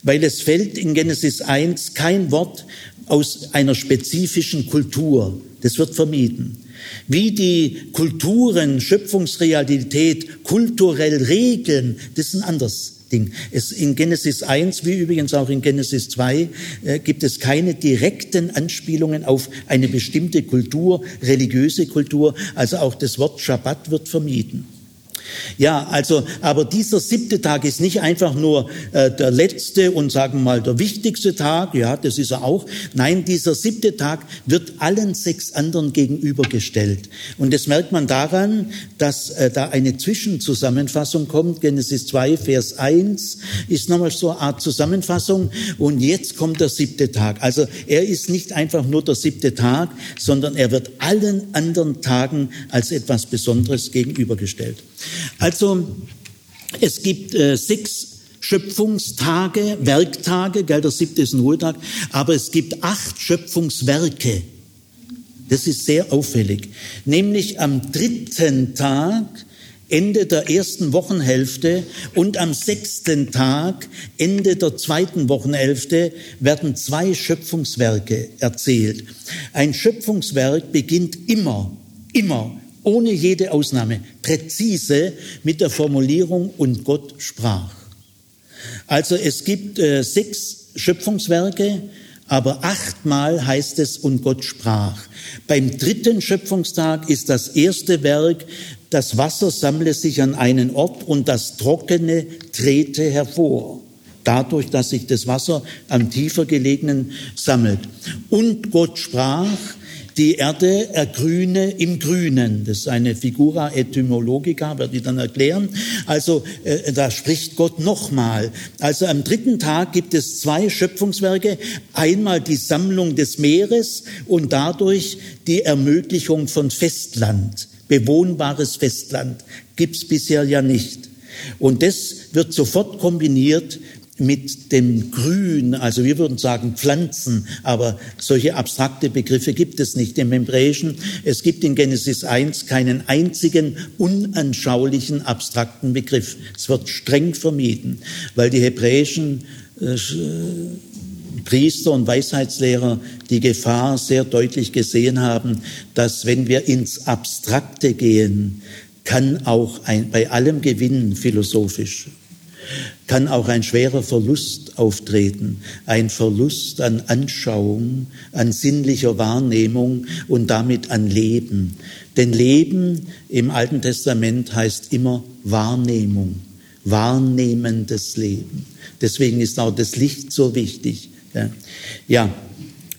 Weil es fällt in Genesis 1 kein Wort aus einer spezifischen Kultur. Das wird vermieden. Wie die Kulturen, Schöpfungsrealität kulturell regeln, das ist ein anderes Ding. Es, in Genesis 1, wie übrigens auch in Genesis 2, äh, gibt es keine direkten Anspielungen auf eine bestimmte Kultur, religiöse Kultur. Also auch das Wort Schabbat wird vermieden. Ja, also, aber dieser siebte Tag ist nicht einfach nur äh, der letzte und sagen wir mal der wichtigste Tag, ja, das ist er auch. Nein, dieser siebte Tag wird allen sechs anderen gegenübergestellt. Und das merkt man daran, dass äh, da eine Zwischenzusammenfassung kommt. Genesis 2, Vers 1 ist nochmal so eine Art Zusammenfassung. Und jetzt kommt der siebte Tag. Also er ist nicht einfach nur der siebte Tag, sondern er wird allen anderen Tagen als etwas Besonderes gegenübergestellt. Also es gibt äh, sechs Schöpfungstage, Werktage, gell, der siebte ist ein Ruhetag, aber es gibt acht Schöpfungswerke. Das ist sehr auffällig. Nämlich am dritten Tag, Ende der ersten Wochenhälfte und am sechsten Tag, Ende der zweiten Wochenhälfte, werden zwei Schöpfungswerke erzählt. Ein Schöpfungswerk beginnt immer, immer ohne jede Ausnahme, präzise mit der Formulierung und Gott sprach. Also es gibt äh, sechs Schöpfungswerke, aber achtmal heißt es, und Gott sprach. Beim dritten Schöpfungstag ist das erste Werk, das Wasser sammle sich an einen Ort und das Trockene trete hervor. Dadurch, dass sich das Wasser am tiefer gelegenen sammelt. Und Gott sprach, die Erde ergrüne im Grünen. Das ist eine Figura etymologica, werde ich dann erklären. Also äh, da spricht Gott nochmal. Also am dritten Tag gibt es zwei Schöpfungswerke. Einmal die Sammlung des Meeres und dadurch die Ermöglichung von Festland. Bewohnbares Festland gibt's bisher ja nicht. Und das wird sofort kombiniert mit dem Grün, also wir würden sagen Pflanzen, aber solche abstrakte Begriffe gibt es nicht im Hebräischen. Es gibt in Genesis 1 keinen einzigen unanschaulichen abstrakten Begriff. Es wird streng vermieden, weil die hebräischen äh, Priester und Weisheitslehrer die Gefahr sehr deutlich gesehen haben, dass wenn wir ins Abstrakte gehen, kann auch ein, bei allem Gewinn philosophisch kann auch ein schwerer Verlust auftreten, ein Verlust an Anschauung, an sinnlicher Wahrnehmung und damit an Leben. Denn Leben im Alten Testament heißt immer Wahrnehmung, wahrnehmendes Leben. Deswegen ist auch das Licht so wichtig. Ja,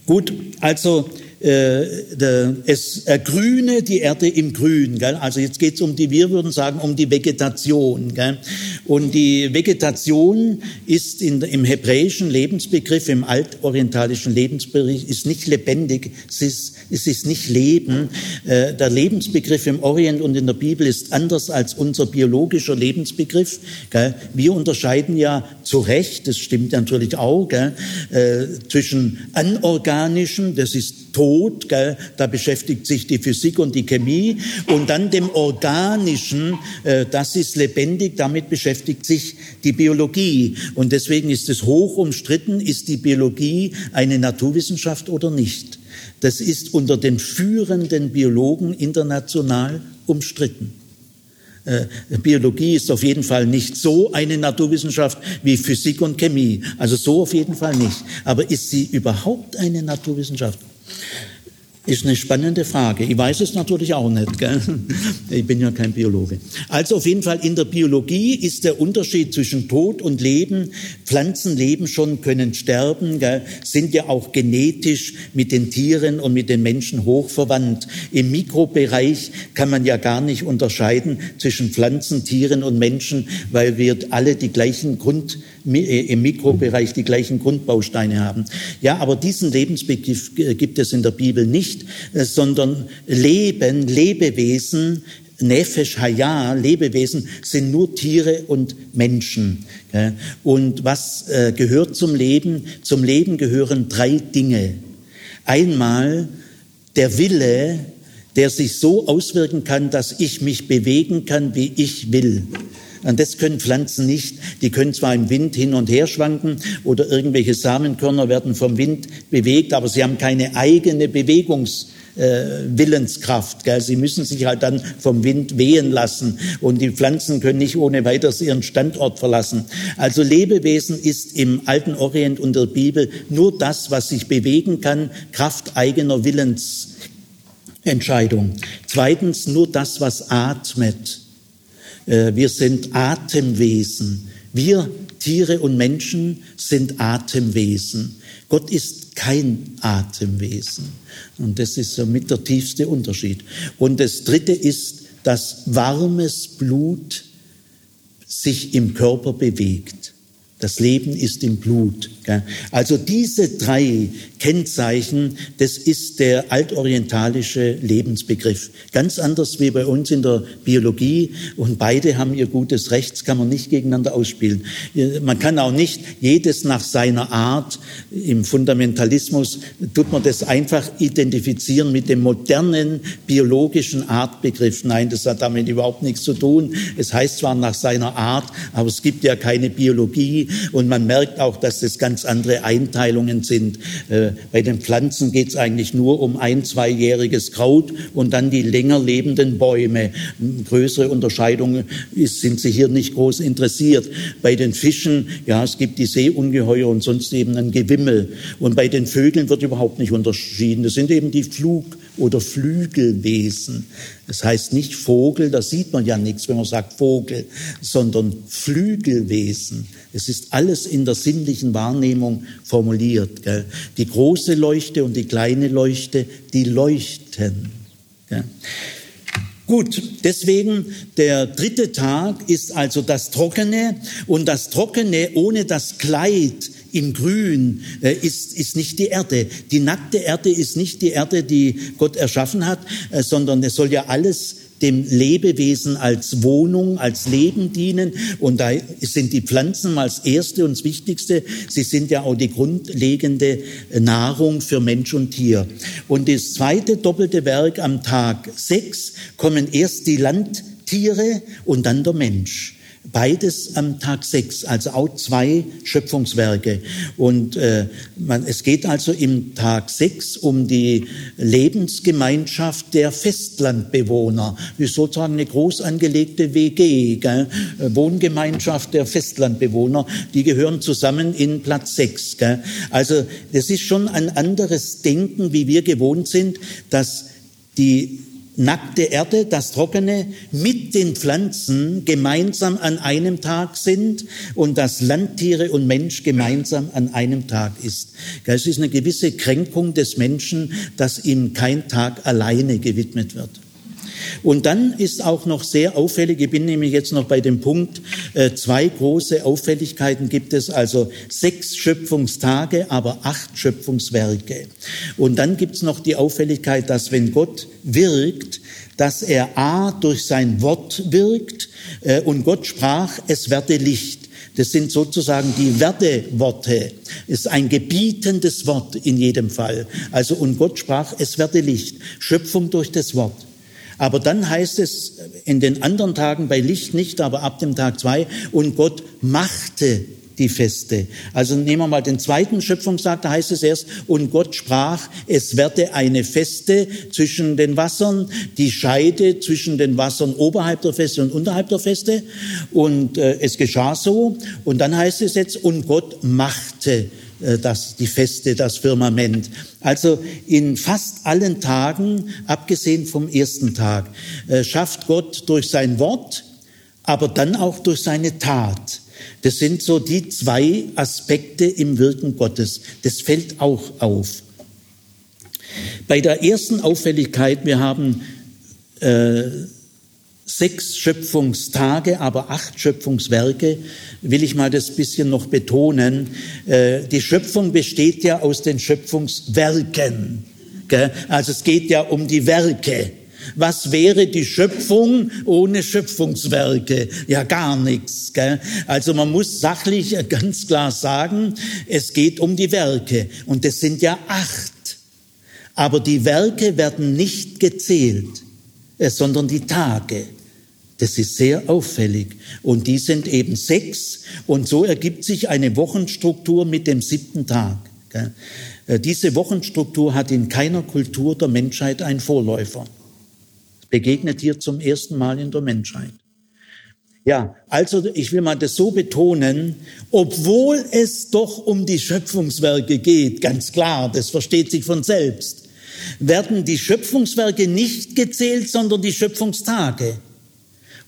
gut, also es ergrüne die Erde im Grün. Gell? Also jetzt geht es um die, wir würden sagen, um die Vegetation. Gell? Und die Vegetation ist in, im hebräischen Lebensbegriff, im altorientalischen Lebensbegriff, ist nicht lebendig, es ist, es ist nicht Leben. Äh, der Lebensbegriff im Orient und in der Bibel ist anders als unser biologischer Lebensbegriff. Gell? Wir unterscheiden ja zu Recht, das stimmt natürlich auch, gell? Äh, zwischen anorganischem, das ist Tod, gell, da beschäftigt sich die Physik und die Chemie, und dann dem Organischen, äh, das ist lebendig, damit beschäftigt sich die Biologie. Und deswegen ist es hoch umstritten, ist die Biologie eine Naturwissenschaft oder nicht. Das ist unter den führenden Biologen international umstritten. Äh, Biologie ist auf jeden Fall nicht so eine Naturwissenschaft wie Physik und Chemie. Also so auf jeden Fall nicht. Aber ist sie überhaupt eine Naturwissenschaft? Mm-hmm. Ist eine spannende Frage. Ich weiß es natürlich auch nicht. Gell? Ich bin ja kein Biologe. Also auf jeden Fall in der Biologie ist der Unterschied zwischen Tod und Leben. Pflanzen leben schon, können sterben, gell? sind ja auch genetisch mit den Tieren und mit den Menschen hoch verwandt. Im Mikrobereich kann man ja gar nicht unterscheiden zwischen Pflanzen, Tieren und Menschen, weil wir alle die gleichen Grund äh, im Mikrobereich die gleichen Grundbausteine haben. Ja, aber diesen Lebensbegriff äh, gibt es in der Bibel nicht, äh, sondern Leben, Lebewesen, Nefesh Haya, Lebewesen, sind nur Tiere und Menschen. Und was gehört zum Leben? Zum Leben gehören drei Dinge. Einmal der Wille, der sich so auswirken kann, dass ich mich bewegen kann, wie ich will. Und das können Pflanzen nicht. Die können zwar im Wind hin und her schwanken oder irgendwelche Samenkörner werden vom Wind bewegt, aber sie haben keine eigene Bewegungswillenskraft. Äh, Sie müssen sich halt dann vom Wind wehen lassen und die Pflanzen können nicht ohne weiteres ihren Standort verlassen. Also Lebewesen ist im alten Orient und der Bibel nur das, was sich bewegen kann, Kraft eigener Willensentscheidung. Zweitens nur das, was atmet. Äh, wir sind Atemwesen. Wir Tiere und Menschen sind Atemwesen. Gott ist kein Atemwesen. Und das ist somit der tiefste Unterschied. Und das Dritte ist, dass warmes Blut sich im Körper bewegt. Das Leben ist im Blut. Also diese drei Kennzeichen, das ist der altorientalische Lebensbegriff. Ganz anders wie bei uns in der Biologie und beide haben ihr gutes Recht, das kann man nicht gegeneinander ausspielen. Man kann auch nicht jedes nach seiner Art, im Fundamentalismus tut man das einfach identifizieren mit dem modernen biologischen Artbegriff. Nein, das hat damit überhaupt nichts zu tun. Es heißt zwar nach seiner Art, aber es gibt ja keine Biologie und man merkt auch, dass das ganz andere Einteilungen sind. Äh, bei den Pflanzen geht es eigentlich nur um ein, zweijähriges Kraut und dann die länger lebenden Bäume. Größere Unterscheidungen sind sie hier nicht groß interessiert. Bei den Fischen, ja, es gibt die Seeungeheuer und sonst eben ein Gewimmel. Und bei den Vögeln wird überhaupt nicht unterschieden. Das sind eben die Flug- oder Flügelwesen. Das heißt nicht Vogel, da sieht man ja nichts, wenn man sagt Vogel, sondern Flügelwesen. Es ist alles in der sinnlichen Wahrnehmung formuliert. Gell? Die große Leuchte und die kleine Leuchte, die leuchten. Gell? Gut, deswegen der dritte Tag ist also das Trockene und das Trockene ohne das Kleid im Grün äh, ist, ist nicht die Erde. Die nackte Erde ist nicht die Erde, die Gott erschaffen hat, äh, sondern es soll ja alles dem Lebewesen als Wohnung, als Leben dienen. Und da sind die Pflanzen mal das Erste und Wichtigste. Sie sind ja auch die grundlegende Nahrung für Mensch und Tier. Und das zweite doppelte Werk am Tag sechs kommen erst die Landtiere und dann der Mensch. Beides am Tag sechs, also auch zwei Schöpfungswerke. Und äh, man, es geht also im Tag sechs um die Lebensgemeinschaft der Festlandbewohner, wie sozusagen eine groß angelegte WG, gell? Wohngemeinschaft der Festlandbewohner, die gehören zusammen in Platz sechs. Gell? Also das ist schon ein anderes Denken, wie wir gewohnt sind, dass die nackte Erde, das Trockene, mit den Pflanzen gemeinsam an einem Tag sind und dass Landtiere und Mensch gemeinsam an einem Tag ist. Es ist eine gewisse Kränkung des Menschen, dass ihm kein Tag alleine gewidmet wird. Und dann ist auch noch sehr auffällig, ich bin nämlich jetzt noch bei dem Punkt, äh, zwei große Auffälligkeiten gibt es, also sechs Schöpfungstage, aber acht Schöpfungswerke. Und dann gibt es noch die Auffälligkeit, dass wenn Gott wirkt, dass er A durch sein Wort wirkt äh, und Gott sprach, es werde Licht. Das sind sozusagen die Werteworte. Es ist ein gebietendes Wort in jedem Fall. Also, und Gott sprach, es werde Licht. Schöpfung durch das Wort. Aber dann heißt es in den anderen Tagen bei Licht nicht, aber ab dem Tag zwei, und Gott machte die Feste. Also nehmen wir mal den zweiten Schöpfungstag, da heißt es erst, und Gott sprach, es werde eine Feste zwischen den Wassern, die Scheide zwischen den Wassern oberhalb der Feste und unterhalb der Feste. Und äh, es geschah so. Und dann heißt es jetzt, und Gott machte äh, das, die Feste, das Firmament. Also in fast allen Tagen, abgesehen vom ersten Tag, äh, schafft Gott durch sein Wort, aber dann auch durch seine Tat. Das sind so die zwei Aspekte im Wirken Gottes. Das fällt auch auf. Bei der ersten Auffälligkeit, wir haben äh, sechs Schöpfungstage, aber acht Schöpfungswerke, will ich mal das bisschen noch betonen. Äh, die Schöpfung besteht ja aus den Schöpfungswerken. Also es geht ja um die Werke. Was wäre die Schöpfung ohne Schöpfungswerke? Ja, gar nichts. Gell? Also man muss sachlich ganz klar sagen, es geht um die Werke. Und es sind ja acht. Aber die Werke werden nicht gezählt, äh, sondern die Tage. Das ist sehr auffällig. Und die sind eben sechs. Und so ergibt sich eine Wochenstruktur mit dem siebten Tag. Äh, diese Wochenstruktur hat in keiner Kultur der Menschheit einen Vorläufer. Es begegnet hier zum ersten Mal in der Menschheit. Ja, also ich will mal das so betonen, obwohl es doch um die Schöpfungswerke geht, ganz klar, das versteht sich von selbst, werden die Schöpfungswerke nicht gezählt, sondern die Schöpfungstage.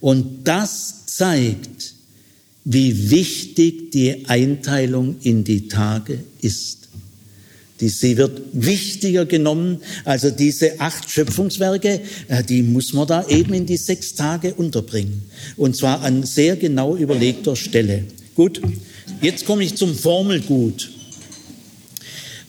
Und das zeigt, wie wichtig die Einteilung in die Tage ist. Sie wird wichtiger genommen, also diese acht Schöpfungswerke, äh, die muss man da eben in die sechs Tage unterbringen. Und zwar an sehr genau überlegter Stelle. Gut, jetzt komme ich zum Formelgut.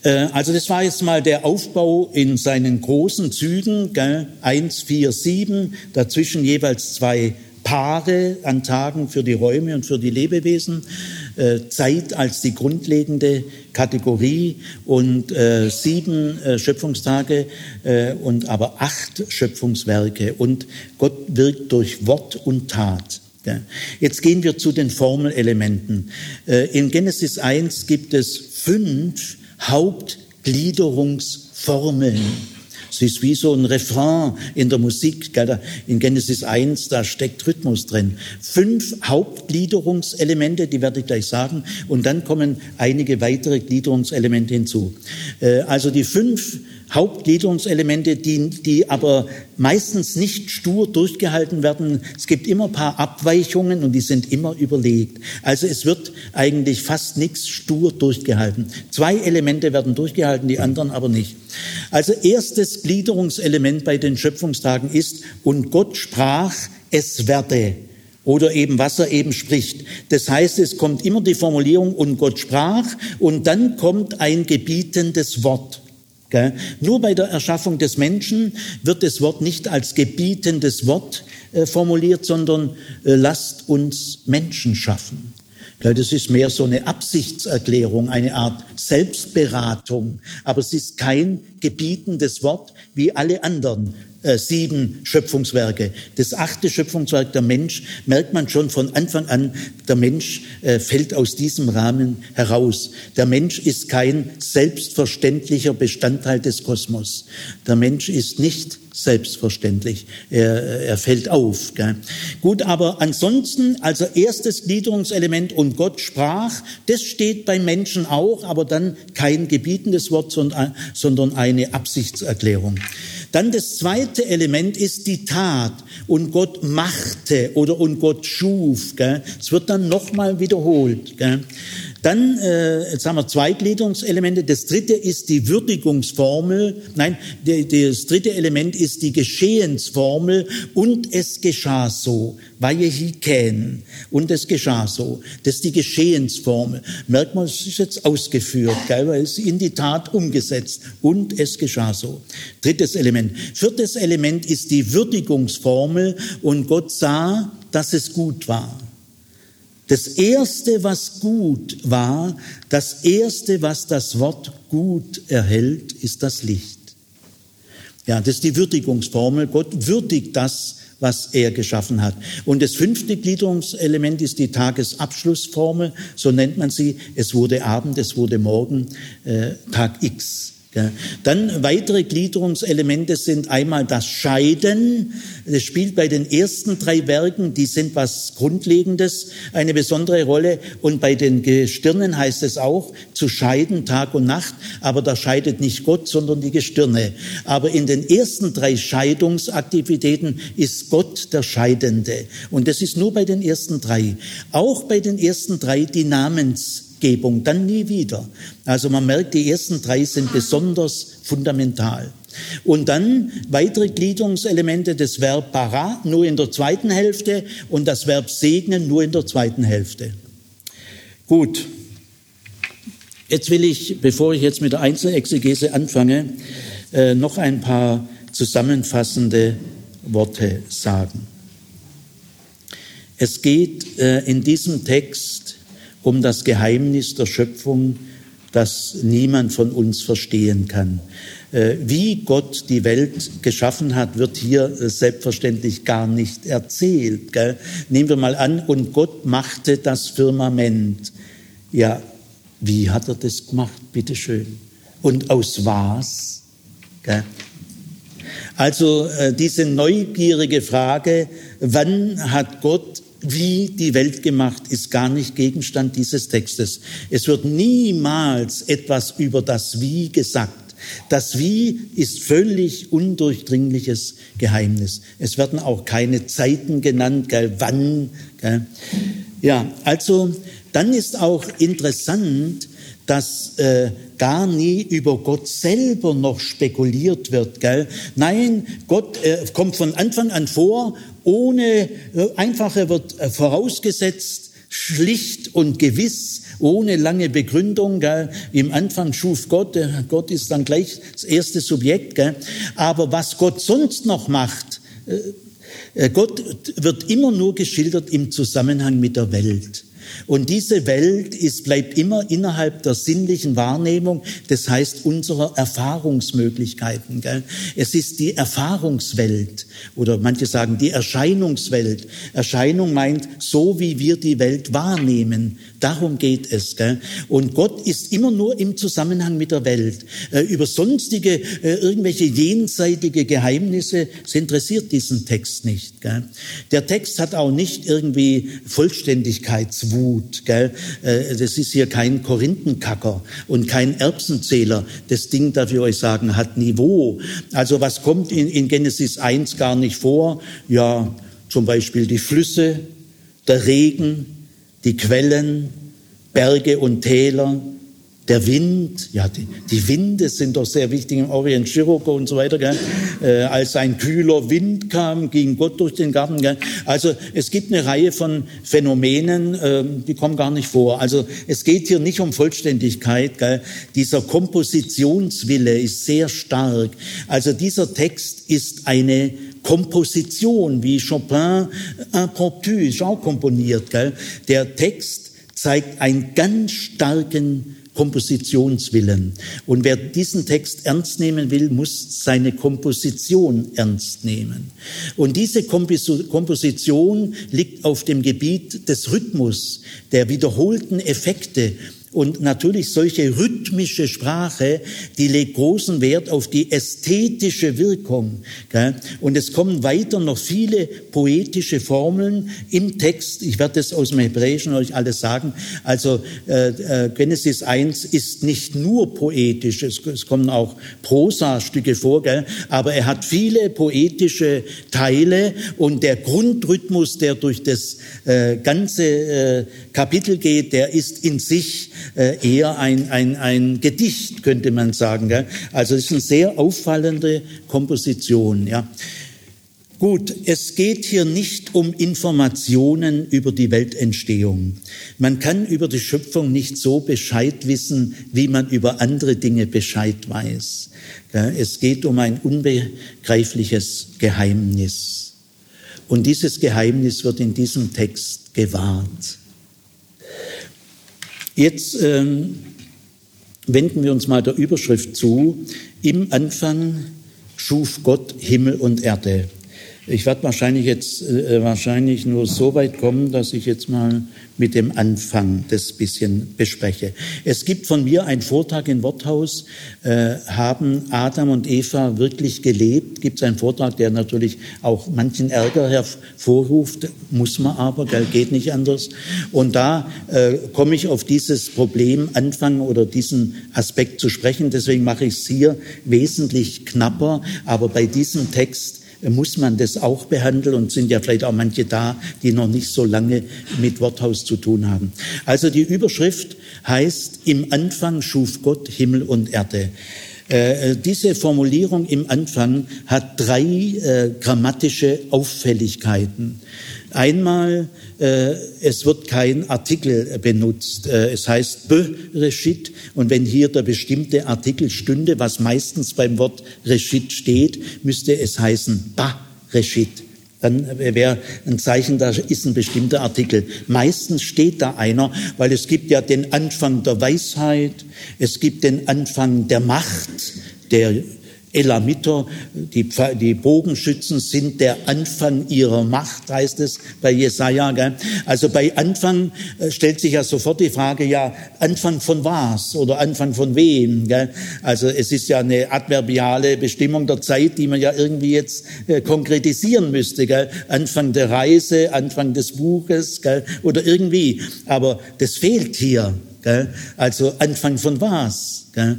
Äh, also das war jetzt mal der Aufbau in seinen großen Zügen, gell? 1, 4, 7, dazwischen jeweils zwei Paare an Tagen für die Räume und für die Lebewesen, äh, Zeit als die grundlegende Kategorie und äh, sieben Schöpfungstage und aber acht Schöpfungswerke und Gott wirkt durch Wort und Tat. Jetzt gehen wir zu den Formelelementen. In Genesis 1 gibt es fünf Haupt Gliederungsformeln. Es ist wie so ein Refrain in der Musik. In Genesis 1, da steckt Rhythmus drin. Fünf Hauptgliederungselemente, die werde ich gleich sagen. Und dann kommen einige weitere Gliederungselemente hinzu. Äh, also die fünf Hauptgliederungselemente, die, die aber meistens nicht stur durchgehalten werden. Es gibt immer ein paar Abweichungen und die sind immer überlegt. Also es wird eigentlich fast nichts stur durchgehalten. Zwei Elemente werden durchgehalten, die anderen aber nicht. Also erstes Gliederungselement bei den Schöpfungstagen ist, und Gott sprach, es werde oder eben was er eben spricht. Das heißt, es kommt immer die Formulierung und Gott sprach und dann kommt ein gebietendes Wort. Nur bei der Erschaffung des Menschen wird das Wort nicht als gebietendes Wort äh, formuliert, sondern äh, lasst uns Menschen schaffen. Das ist mehr so eine Absichtserklärung, eine Art Selbstberatung. Aber es ist kein gebietendes Wort wie alle anderen äh, sieben Schöpfungswerke. Das achte Schöpfungswerk, der Mensch, merkt man schon von Anfang an, der Mensch äh, fällt aus diesem Rahmen heraus. Der Mensch ist kein selbstverständlicher Bestandteil des Kosmos. Der Mensch ist nicht selbstverständlich. Er, er fällt auf. Gell? Gut, aber ansonsten, also erstes Gliederungselement und Gott sprach, das steht beim Menschen auch, aber dann kein gebietendes Wort, sondern eine Absichtserklärung. Dann das zweite Element ist die Tat. Und Gott machte oder und Gott schuf. Es wird dann nochmal wiederholt. Gell? Dann, äh, jetzt haben wir zwei Gliederungselemente. Das dritte ist die Würdigungsformel. Nein, die, das dritte Element ist die Geschehensformel. Und es geschah so. Vajehiken. Und es geschah so. Das ist die Geschehensformel. Merkt man, es ist jetzt ausgeführt, gell, weil es in die Tat umgesetzt. Und es geschah so. Drittes Element. Viertes Element ist die Würdigungsformel. Und Gott sah, dass es gut war. Das Erste, was gut war, das Erste, was das Wort gut erhält, ist das Licht. Ja, das ist die Würdigungsformel. Gott würdigt das, was er geschaffen hat. Und das fünfte Gliederungselement ist die Tagesabschlussformel, so nennt man sie. Es wurde Abend, es wurde Morgen, äh, Tag X. Dann weitere Gliederungselemente sind einmal das Scheiden. Das spielt bei den ersten drei Werken, die sind was Grundlegendes, eine besondere Rolle. Und bei den Gestirnen heißt es auch, zu scheiden Tag und Nacht. Aber da scheidet nicht Gott, sondern die Gestirne. Aber in den ersten drei Scheidungsaktivitäten ist Gott der Scheidende. Und das ist nur bei den ersten drei. Auch bei den ersten drei die Namens Gebung, dann nie wieder. Also man merkt, die ersten drei sind besonders fundamental. Und dann weitere Gliederungselemente, das Verb para nur in der zweiten Hälfte und das Verb segnen nur in der zweiten Hälfte. Gut. Jetzt will ich, bevor ich jetzt mit der Einzelexegese anfange, äh, noch ein paar zusammenfassende Worte sagen. Es geht äh, in diesem Text um das Geheimnis der Schöpfung, das niemand von uns verstehen kann. Äh, wie Gott die Welt geschaffen hat, wird hier äh, selbstverständlich gar nicht erzählt. Nehmen wir mal an, und Gott machte das Firmament. Ja, wie hat er das gemacht? Bitteschön. Und aus was? Also äh, diese neugierige Frage, wann hat Gott wie die Welt gemacht, ist gar nicht Gegenstand dieses Textes. Es wird niemals etwas über das Wie gesagt. Das Wie ist völlig undurchdringliches Geheimnis. Es werden auch keine Zeiten genannt, gell, wann. Gell. Ja, also dann ist auch interessant, dass äh, gar nie über Gott selber noch spekuliert wird. Gell? Nein, Gott äh, kommt von Anfang an vor, ohne, äh, einfach er wird äh, vorausgesetzt, schlicht und gewiss, ohne lange Begründung. Gell? Im Anfang schuf Gott, Gott ist dann gleich das erste Subjekt. Gell? Aber was Gott sonst noch macht, äh, Gott wird immer nur geschildert im Zusammenhang mit der Welt. Und diese Welt ist, bleibt immer innerhalb der sinnlichen Wahrnehmung, das heißt unserer Erfahrungsmöglichkeiten. Gell? Es ist die Erfahrungswelt oder manche sagen die Erscheinungswelt. Erscheinung meint so, wie wir die Welt wahrnehmen. Darum geht es. Gell? Und Gott ist immer nur im Zusammenhang mit der Welt. Äh, über sonstige, äh, irgendwelche jenseitige Geheimnisse, es interessiert diesen Text nicht. Gell? Der Text hat auch nicht irgendwie Vollständigkeitswut. Gell? Äh, das ist hier kein Korinthenkacker und kein Erbsenzähler. Das Ding, darf ich euch sagen, hat Niveau. Also was kommt in, in Genesis 1 gar nicht vor? Ja, zum Beispiel die Flüsse, der Regen, die Quellen, Berge und Täler, der Wind, ja, die, die, Winde sind doch sehr wichtig im Orient Scirocco und so weiter. Gell? Äh, als ein kühler Wind kam, ging Gott durch den Garten. Gell? Also es gibt eine Reihe von Phänomenen, äh, die kommen gar nicht vor. Also es geht hier nicht um Vollständigkeit. Gell? Dieser Kompositionswille ist sehr stark. Also dieser Text ist eine Komposition, wie Chopin impromptu auch komponiert. Gell? Der Text zeigt einen ganz starken Kompositionswillen. Und wer diesen Text ernst nehmen will, muss seine Komposition ernst nehmen. Und diese Komposition liegt auf dem Gebiet des Rhythmus, der wiederholten Effekte und natürlich solche rhythmische Sprache, die legt großen Wert auf die ästhetische Wirkung. Und es kommen weiter noch viele poetische Formeln im Text. Ich werde das aus dem Hebräischen euch alles sagen. Also äh, äh Genesis 1 ist nicht nur poetisch, es, kommen auch Prosastücke vor, aber er hat viele poetische Teile und der Grundrhythmus, der durch das äh, ganze Kapitel geht, der ist in sich äh, eher ein, ein, ein Gedicht, könnte man sagen. Gell? Also es ist eine sehr auffallende Komposition. Ja. Gut, es geht hier nicht um Informationen über die Weltentstehung. Man kann über die Schöpfung nicht so Bescheid wissen, wie man über andere Dinge Bescheid weiß. Es geht um ein unbegreifliches Geheimnis. Und dieses Geheimnis wird in diesem Text gewahrt. Jetzt ähm, wenden wir uns mal der Überschrift zu. Im Anfang schuf Gott Himmel und Erde. Ich werde wahrscheinlich jetzt äh, wahrscheinlich nur so weit kommen, dass ich jetzt mal mit dem Anfang das bisschen bespreche. Es gibt von mir einen Vortrag in Worthaus, äh, haben Adam und Eva wirklich gelebt? Gibt es einen Vortrag, der natürlich auch manchen Ärger hervorruft, muss man aber, geht nicht anders. Und da äh, komme ich auf dieses Problem Anfang oder diesen Aspekt zu sprechen. Deswegen mache ich es hier wesentlich knapper, aber bei diesem Text muss man das auch behandeln und sind ja vielleicht auch manche da, die noch nicht so lange mit Worthaus zu tun haben. Also die Überschrift heißt, im Anfang schuf Gott Himmel und Erde. Äh, äh, diese Formulierung im Anfang hat drei äh, grammatische Auffälligkeiten. Einmal, äh, es wird kein Artikel benutzt. Äh, es heißt Bereshit und wenn hier der bestimmte Artikel stünde, was meistens beim Wort Reshit steht, müsste es heißen Ba-Reshit. Dann wäre ein Zeichen, da ist ein bestimmter Artikel. Meistens steht da einer, weil es gibt ja den Anfang der Weisheit, es gibt den Anfang der Macht, der Elamiter, die, die Bogenschützen sind der Anfang ihrer Macht, heißt es bei Jesaja. Gell? Also bei Anfang äh, stellt sich ja sofort die Frage, ja, Anfang von was oder Anfang von wem? Gell? Also es ist ja eine adverbiale Bestimmung der Zeit, die man ja irgendwie jetzt äh, konkretisieren müsste. Gell? Anfang der Reise, Anfang des Buches gell? oder irgendwie. Aber das fehlt hier. Gell? Also Anfang von was? Gell?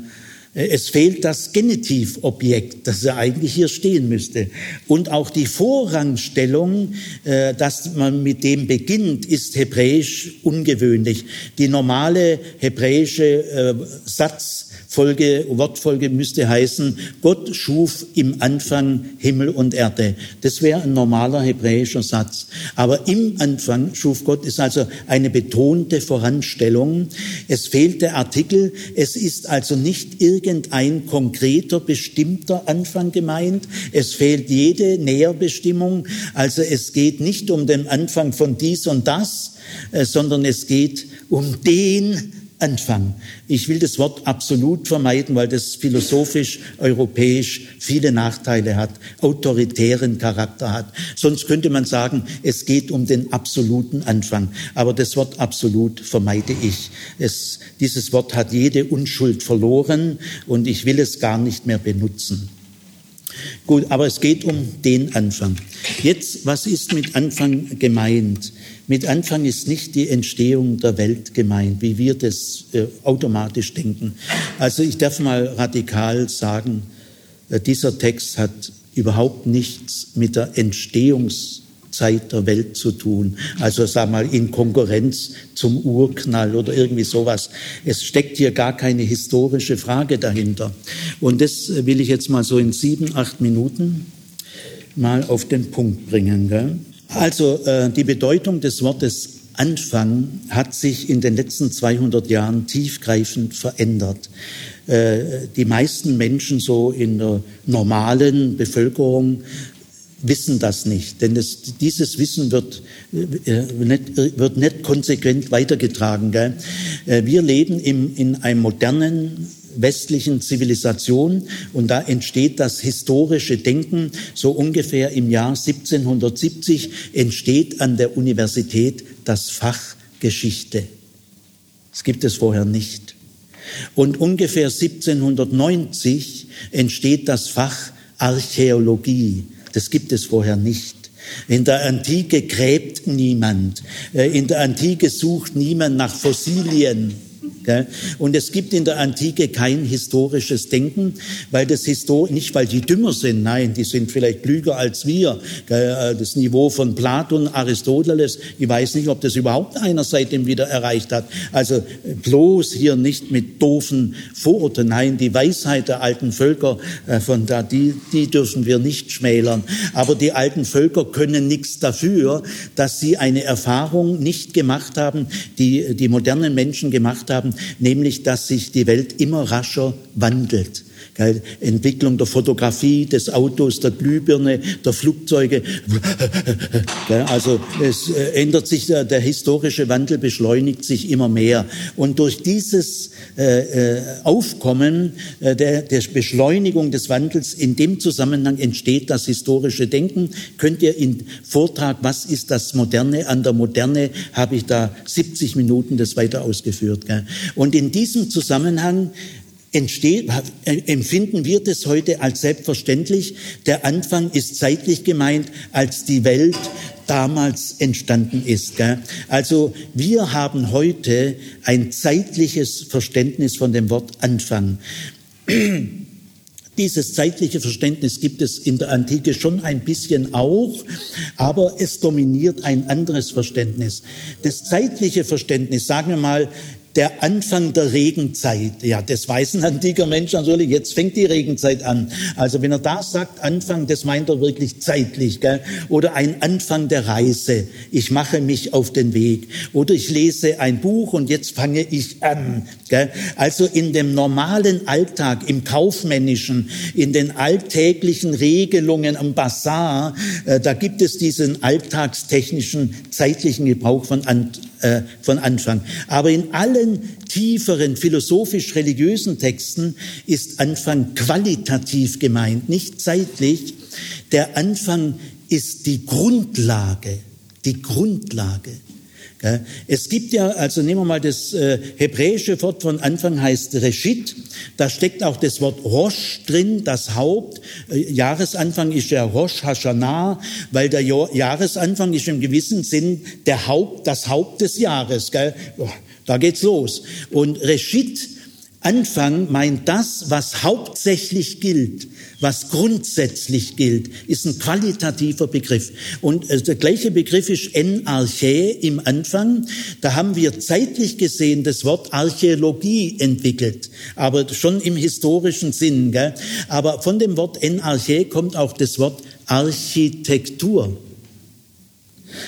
Es fehlt das Genitivobjekt, das ja eigentlich hier stehen müsste. Und auch die Vorrangstellung, äh, dass man mit dem beginnt, ist hebräisch ungewöhnlich. Die normale hebräische äh, Satz Folge, Wortfolge müsste heißen, Gott schuf im Anfang Himmel und Erde. Das wäre ein normaler hebräischer Satz. Aber im Anfang schuf Gott ist also eine betonte Voranstellung. Es fehlt der Artikel. Es ist also nicht irgendein konkreter, bestimmter Anfang gemeint. Es fehlt jede Näherbestimmung. Also es geht nicht um den Anfang von dies und das, äh, sondern es geht um den Anfang. Ich will das Wort absolut vermeiden, weil das philosophisch, europäisch viele Nachteile hat, autoritären Charakter hat. Sonst könnte man sagen, es geht um den absoluten Anfang. Aber das Wort absolut vermeide ich. Es, dieses Wort hat jede Unschuld verloren und ich will es gar nicht mehr benutzen. Gut, aber es geht um den Anfang. Jetzt, was ist mit Anfang gemeint? Mit Anfang ist nicht die Entstehung der Welt gemeint, wie wir das äh, automatisch denken. Also ich darf mal radikal sagen, äh, dieser Text hat überhaupt nichts mit der Entstehungszeit der Welt zu tun. Also sag mal in Konkurrenz zum Urknall oder irgendwie sowas. Es steckt hier gar keine historische Frage dahinter. Und das will ich jetzt mal so in sieben, acht Minuten mal auf den Punkt bringen. Gell? Also äh, die Bedeutung des Wortes Anfang hat sich in den letzten 200 Jahren tiefgreifend verändert. Äh, die meisten Menschen so in der normalen Bevölkerung wissen das nicht, denn es, dieses Wissen wird, äh, nicht, wird nicht konsequent weitergetragen. Gell? Äh, wir leben im, in einem modernen westlichen Zivilisation und da entsteht das historische Denken. So ungefähr im Jahr 1770 entsteht an der Universität das Fach Geschichte. Das gibt es vorher nicht. Und ungefähr 1790 entsteht das Fach Archäologie. Das gibt es vorher nicht. In der Antike gräbt niemand. Äh, in der Antike sucht niemand nach Fossilien. Und es gibt in der Antike kein historisches Denken, weil das Histor nicht weil die dümmer sind, nein, die sind vielleicht klüger als wir. Das Niveau von Platon, Aristoteles, ich weiß nicht, ob das überhaupt einer seitdem wieder erreicht hat. Also bloß hier nicht mit doofen Vorurteilen, nein, die Weisheit der alten Völker, äh, von da, die, die dürfen wir nicht schmälern. Aber die alten Völker können nichts dafür, dass sie eine Erfahrung nicht gemacht haben, die die modernen Menschen gemacht haben, nämlich dass sich die Welt immer rascher wandelt. Entwicklung der Fotografie, des Autos, der Glühbirne, der Flugzeuge. Also es äh, ändert sich, der, der historische Wandel beschleunigt sich immer mehr. Und durch dieses äh, äh, Aufkommen der, der Beschleunigung des Wandels, in dem Zusammenhang entsteht das historische Denken. Könnt ihr im Vortrag, was ist das Moderne an der Moderne, habe ich da 70 Minuten das weiter ausgeführt. Und in diesem Zusammenhang entsteht, empfinden wir das heute als selbstverständlich. Der Anfang ist zeitlich gemeint, als die Welt damals entstanden ist. Also wir haben heute ein zeitliches Verständnis von dem Wort Anfang. Dieses zeitliche Verständnis gibt es in der Antike schon ein bisschen auch, aber es dominiert ein anderes Verständnis. Das zeitliche Verständnis, sagen wir mal, der Anfang der Regenzeit. Ja, das weiß ein antiker Mensch natürlich. Jetzt fängt die Regenzeit an. Also wenn er da sagt Anfang, das meint er wirklich zeitlich. Gell? Oder ein Anfang der Reise. Ich mache mich auf den Weg. Oder ich lese ein Buch und jetzt fange ich an. Gell? Also in dem normalen Alltag, im kaufmännischen, in den alltäglichen Regelungen am Bazar, äh, da gibt es diesen alltagstechnischen zeitlichen Gebrauch von, an, äh, von Anfang. Aber in allen tieferen philosophisch-religiösen Texten ist Anfang qualitativ gemeint, nicht zeitlich. Der Anfang ist die Grundlage, die Grundlage. Es gibt ja, also nehmen wir mal das äh, hebräische Wort von Anfang heißt Reshit. Da steckt auch das Wort Rosh drin, das Haupt. Äh, Jahresanfang ist ja Rosh Hashanah, weil der Jahresanfang ist im gewissen Sinn der Haupt, das Haupt des Jahres. Gell? Da geht's los. Und Reshit Anfang meint das, was hauptsächlich gilt, was grundsätzlich gilt, ist ein qualitativer Begriff. Und äh, der gleiche Begriff ist Enarchä im Anfang. Da haben wir zeitlich gesehen das Wort Archäologie entwickelt, aber schon im historischen Sinn. Gell? Aber von dem Wort Enarchä kommt auch das Wort Architektur.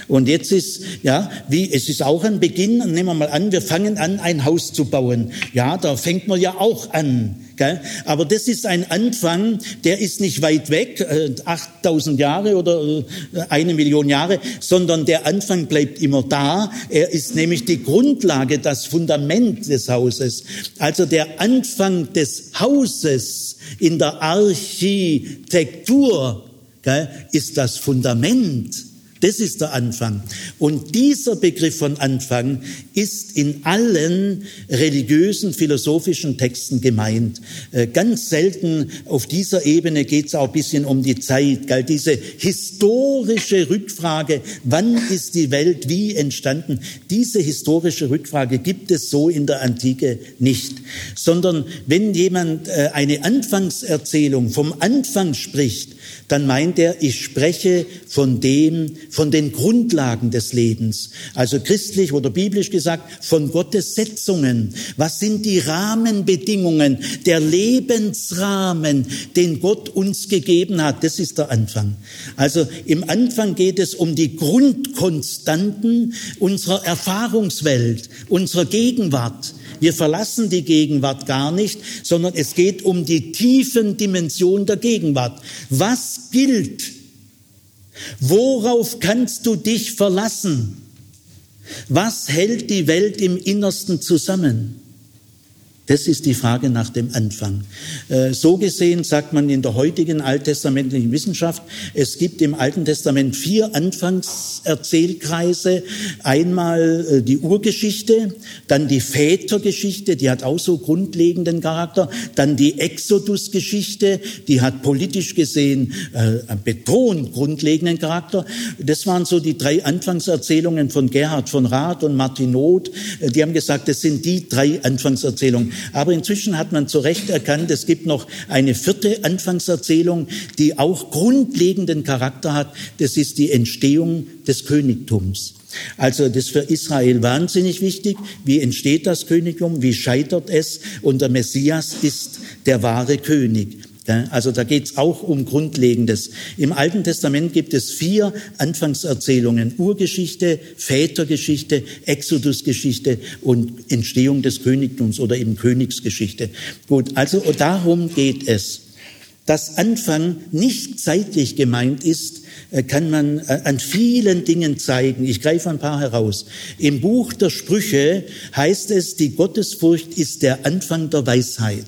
Und jetzt ist, ja, wie, es ist auch ein Beginn, nehmen wir mal an, wir fangen an, ein Haus zu bauen. Ja, da fängt man ja auch an. Gell? Aber das ist ein Anfang, der ist nicht weit weg, äh, 8000 Jahre oder äh, eine Million Jahre, sondern der Anfang bleibt immer da. Er ist nämlich die Grundlage, das Fundament des Hauses. Also der Anfang des Hauses in der Architektur gell, ist das Fundament. Das ist der Anfang. Und dieser Begriff von Anfang ist in allen religiösen, philosophischen Texten gemeint. Äh, ganz selten auf dieser Ebene geht es auch ein bisschen um die Zeit, gell? diese historische Rückfrage, wann ist die Welt wie entstanden? Diese historische Rückfrage gibt es so in der Antike nicht, sondern wenn jemand äh, eine Anfangserzählung vom Anfang spricht, dann meint er, ich spreche von dem, von den Grundlagen des Lebens. Also christlich oder biblisch gesagt, von Gottes Setzungen. Was sind die Rahmenbedingungen, der Lebensrahmen, den Gott uns gegeben hat? Das ist der Anfang. Also im Anfang geht es um die Grundkonstanten unserer Erfahrungswelt, unserer Gegenwart. Wir verlassen die Gegenwart gar nicht, sondern es geht um die tiefen Dimensionen der Gegenwart. Was gilt? Worauf kannst du dich verlassen? Was hält die Welt im Innersten zusammen? Das ist die Frage nach dem Anfang. Äh, so gesehen sagt man in der heutigen alttestamentlichen Wissenschaft, es gibt im Alten Testament vier Anfangserzählkreise. Einmal äh, die Urgeschichte, dann die Vätergeschichte, die hat auch so grundlegenden Charakter, dann die Exodusgeschichte, die hat politisch gesehen äh, betont grundlegenden Charakter. Das waren so die drei Anfangserzählungen von Gerhard von Rath und Martin Roth. Die haben gesagt, das sind die drei Anfangserzählungen. Aber inzwischen hat man zu Recht erkannt, es gibt noch eine vierte Anfangserzählung, die auch grundlegenden Charakter hat. Das ist die Entstehung des Königtums. Also das ist für Israel wahnsinnig wichtig. Wie entsteht das Königtum? Wie scheitert es? Und der Messias ist der wahre König. Also da geht es auch um Grundlegendes. Im Alten Testament gibt es vier Anfangserzählungen. Urgeschichte, Vätergeschichte, Exodusgeschichte und Entstehung des Königtums oder eben Königsgeschichte. Gut, also darum geht es. Dass Anfang nicht zeitlich gemeint ist, äh, kann man äh, an vielen Dingen zeigen. Ich greife ein paar heraus. Im Buch der Sprüche heißt es, die Gottesfurcht ist der Anfang der Weisheit.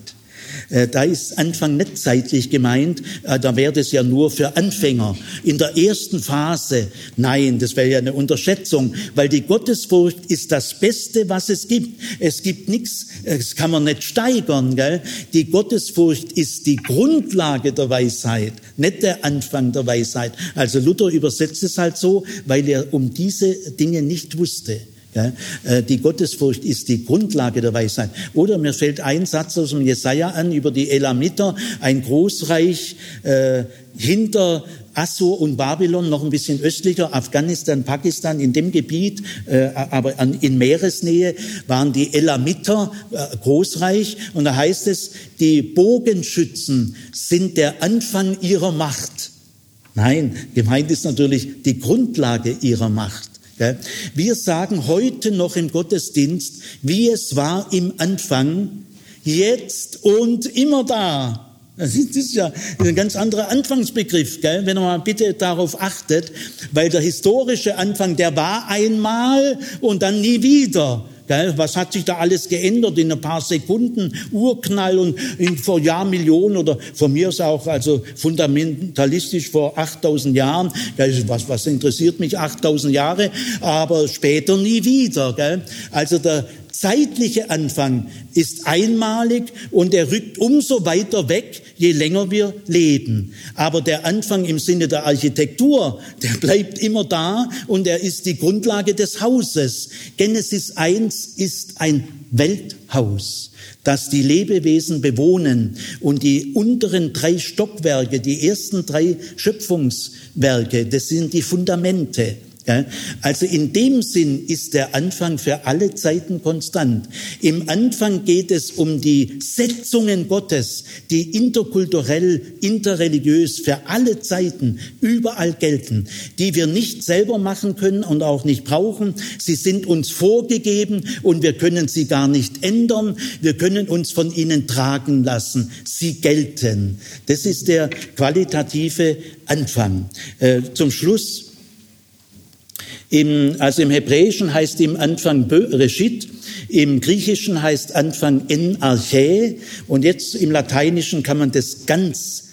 Äh, da ist Anfang nicht zeitlich gemeint, äh, da wäre das ja nur für Anfänger. In der ersten Phase, nein, das wäre ja eine Unterschätzung, weil die Gottesfurcht ist das Beste, was es gibt. Es gibt nichts, das kann man nicht steigern. Gell? Die Gottesfurcht ist die Grundlage der Weisheit, nicht der Anfang der Weisheit. Also Luther übersetzt es halt so, weil er um diese Dinge nicht wusste. Äh, die Gottesfurcht ist die Grundlage der Weisheit. Oder mir fällt ein Satz aus dem Jesaja an über die Elamiter, ein Großreich äh, hinter Assur und Babylon, noch ein bisschen östlicher, Afghanistan, Pakistan, in dem Gebiet, äh, aber an, in Meeresnähe, waren die Elamiter äh, Großreich. Und da heißt es, die Bogenschützen sind der Anfang ihrer Macht. Nein, gemeint ist natürlich die Grundlage ihrer Macht. Wir sagen heute noch im Gottesdienst, wie es war im Anfang, jetzt und immer da. Das ist ja ein ganz anderer Anfangsbegriff, gell? wenn man bitte darauf achtet, weil der historische Anfang, der war einmal und dann nie wieder. Was hat sich da alles geändert in ein paar Sekunden? Urknall und in, vor Jahrmillionen oder von mir aus auch also fundamentalistisch vor 8000 Jahren. Was, was interessiert mich 8000 Jahre? Aber später nie wieder. Also der zeitliche Anfang ist einmalig und er rückt umso weiter weg, je länger wir leben. Aber der Anfang im Sinne der Architektur, der bleibt immer da und er ist die Grundlage des Hauses. Genesis 1 ist ein Welthaus, das die Lebewesen bewohnen und die unteren drei Stockwerke, die ersten drei Schöpfungswerke, das sind die Fundamente. Also in dem Sinn ist der Anfang für alle Zeiten konstant. Im Anfang geht es um die Setzungen Gottes, die interkulturell, interreligiös für alle Zeiten überall gelten, die wir nicht selber machen können und auch nicht brauchen. Sie sind uns vorgegeben und wir können sie gar nicht ändern. Wir können uns von ihnen tragen lassen. Sie gelten. Das ist der qualitative Anfang. Äh, zum Schluss im, also im Hebräischen heißt im Anfang Bereshit, im Griechischen heißt Anfang En Archä und jetzt im Lateinischen kann man das ganz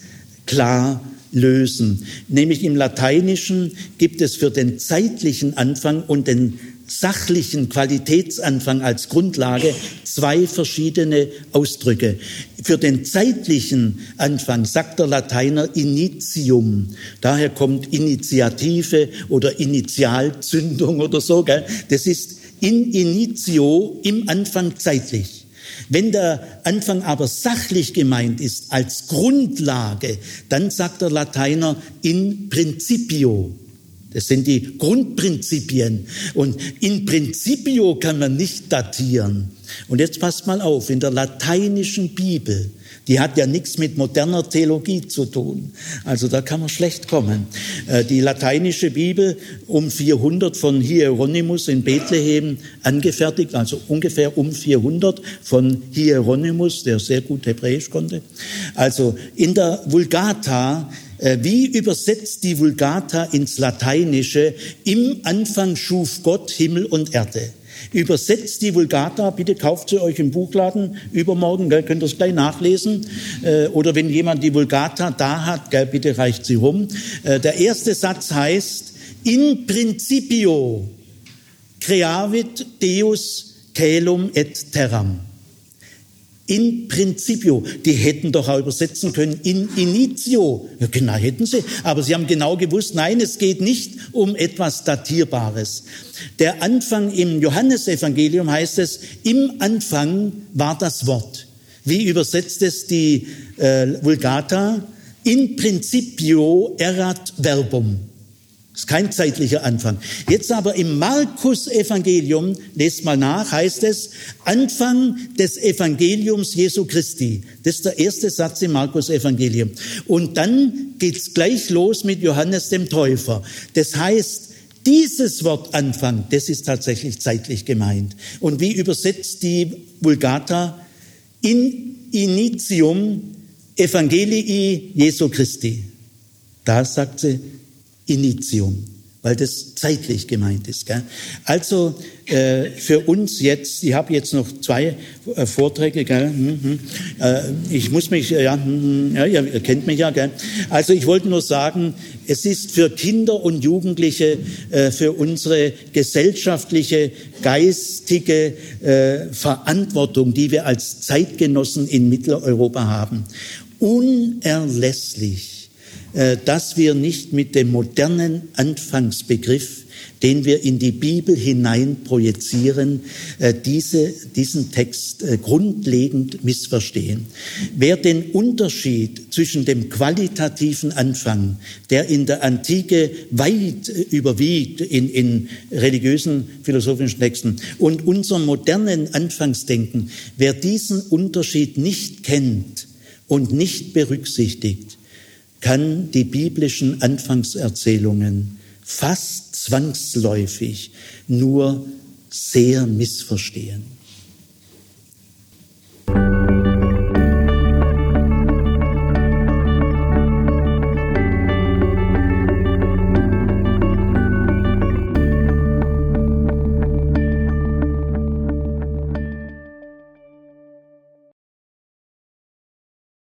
klar lösen. Nämlich im Lateinischen gibt es für den zeitlichen Anfang und den sachlichen Qualitätsanfang als Grundlage zwei verschiedene Ausdrücke. Für den zeitlichen Anfang sagt der Lateiner Initium. Daher kommt Initiative oder Initialzündung oder so. Gell? Das ist in Initio im Anfang zeitlich. Wenn der Anfang aber sachlich gemeint ist als Grundlage, dann sagt der Lateiner in principio. Das sind die Grundprinzipien. Und in principio kann man nicht datieren. Und jetzt passt mal auf, in der lateinischen Bibel, die hat ja nichts mit moderner Theologie zu tun. Also da kann man schlecht kommen. Äh, die lateinische Bibel um 400 von Hieronymus in Bethlehem angefertigt, also ungefähr um 400 von Hieronymus, der sehr gut Hebräisch konnte. Also in der Vulgata wie übersetzt die Vulgata ins Lateinische? Im Anfang schuf Gott Himmel und Erde. Übersetzt die Vulgata, bitte kauft sie euch im Buchladen übermorgen, gell, könnt ihr es gleich nachlesen. Äh, oder wenn jemand die Vulgata da hat, gell, bitte reicht sie rum. Äh, der erste Satz heißt, in principio creavit Deus celum et terram in principio. Die hätten doch auch übersetzen können in initio. Ja, genau hätten sie. Aber sie haben genau gewusst, nein, es geht nicht um etwas Datierbares. Der Anfang im Johannesevangelium heißt es, im Anfang war das Wort. Wie übersetzt es die äh, Vulgata? In principio erat verbum. Das ist kein zeitlicher Anfang. Jetzt aber im Markus-Evangelium, lest mal nach, heißt es Anfang des Evangeliums Jesu Christi. Das ist der erste Satz im Markus-Evangelium. Und dann geht's gleich los mit Johannes dem Täufer. Das heißt, dieses Wort Anfang, das ist tatsächlich zeitlich gemeint. Und wie übersetzt die Vulgata? In initium Evangelii Jesu Christi. Da sagt sie, Initium, weil das zeitlich gemeint ist. Gell? Also äh, für uns jetzt, ich habe jetzt noch zwei äh, Vorträge, gell? Hm, hm. Äh, ich muss mich, ja, hm, ja, ihr kennt mich ja, gell? also ich wollte nur sagen, es ist für Kinder und Jugendliche, äh, für unsere gesellschaftliche, geistige äh, Verantwortung, die wir als Zeitgenossen in Mitteleuropa haben, unerlässlich äh, dass wir nicht mit dem modernen Anfangsbegriff, den wir in die Bibel hinein projizieren, äh, diese, diesen Text äh, grundlegend missverstehen. Wer den Unterschied zwischen dem qualitativen Anfang, der in der Antike weit überwiegt in, in religiösen, philosophischen Texten, und unserem modernen Anfangsdenken, wer diesen Unterschied nicht kennt und nicht berücksichtigt, kann die biblischen Anfangserzählungen fast zwangsläufig nur sehr missverstehen.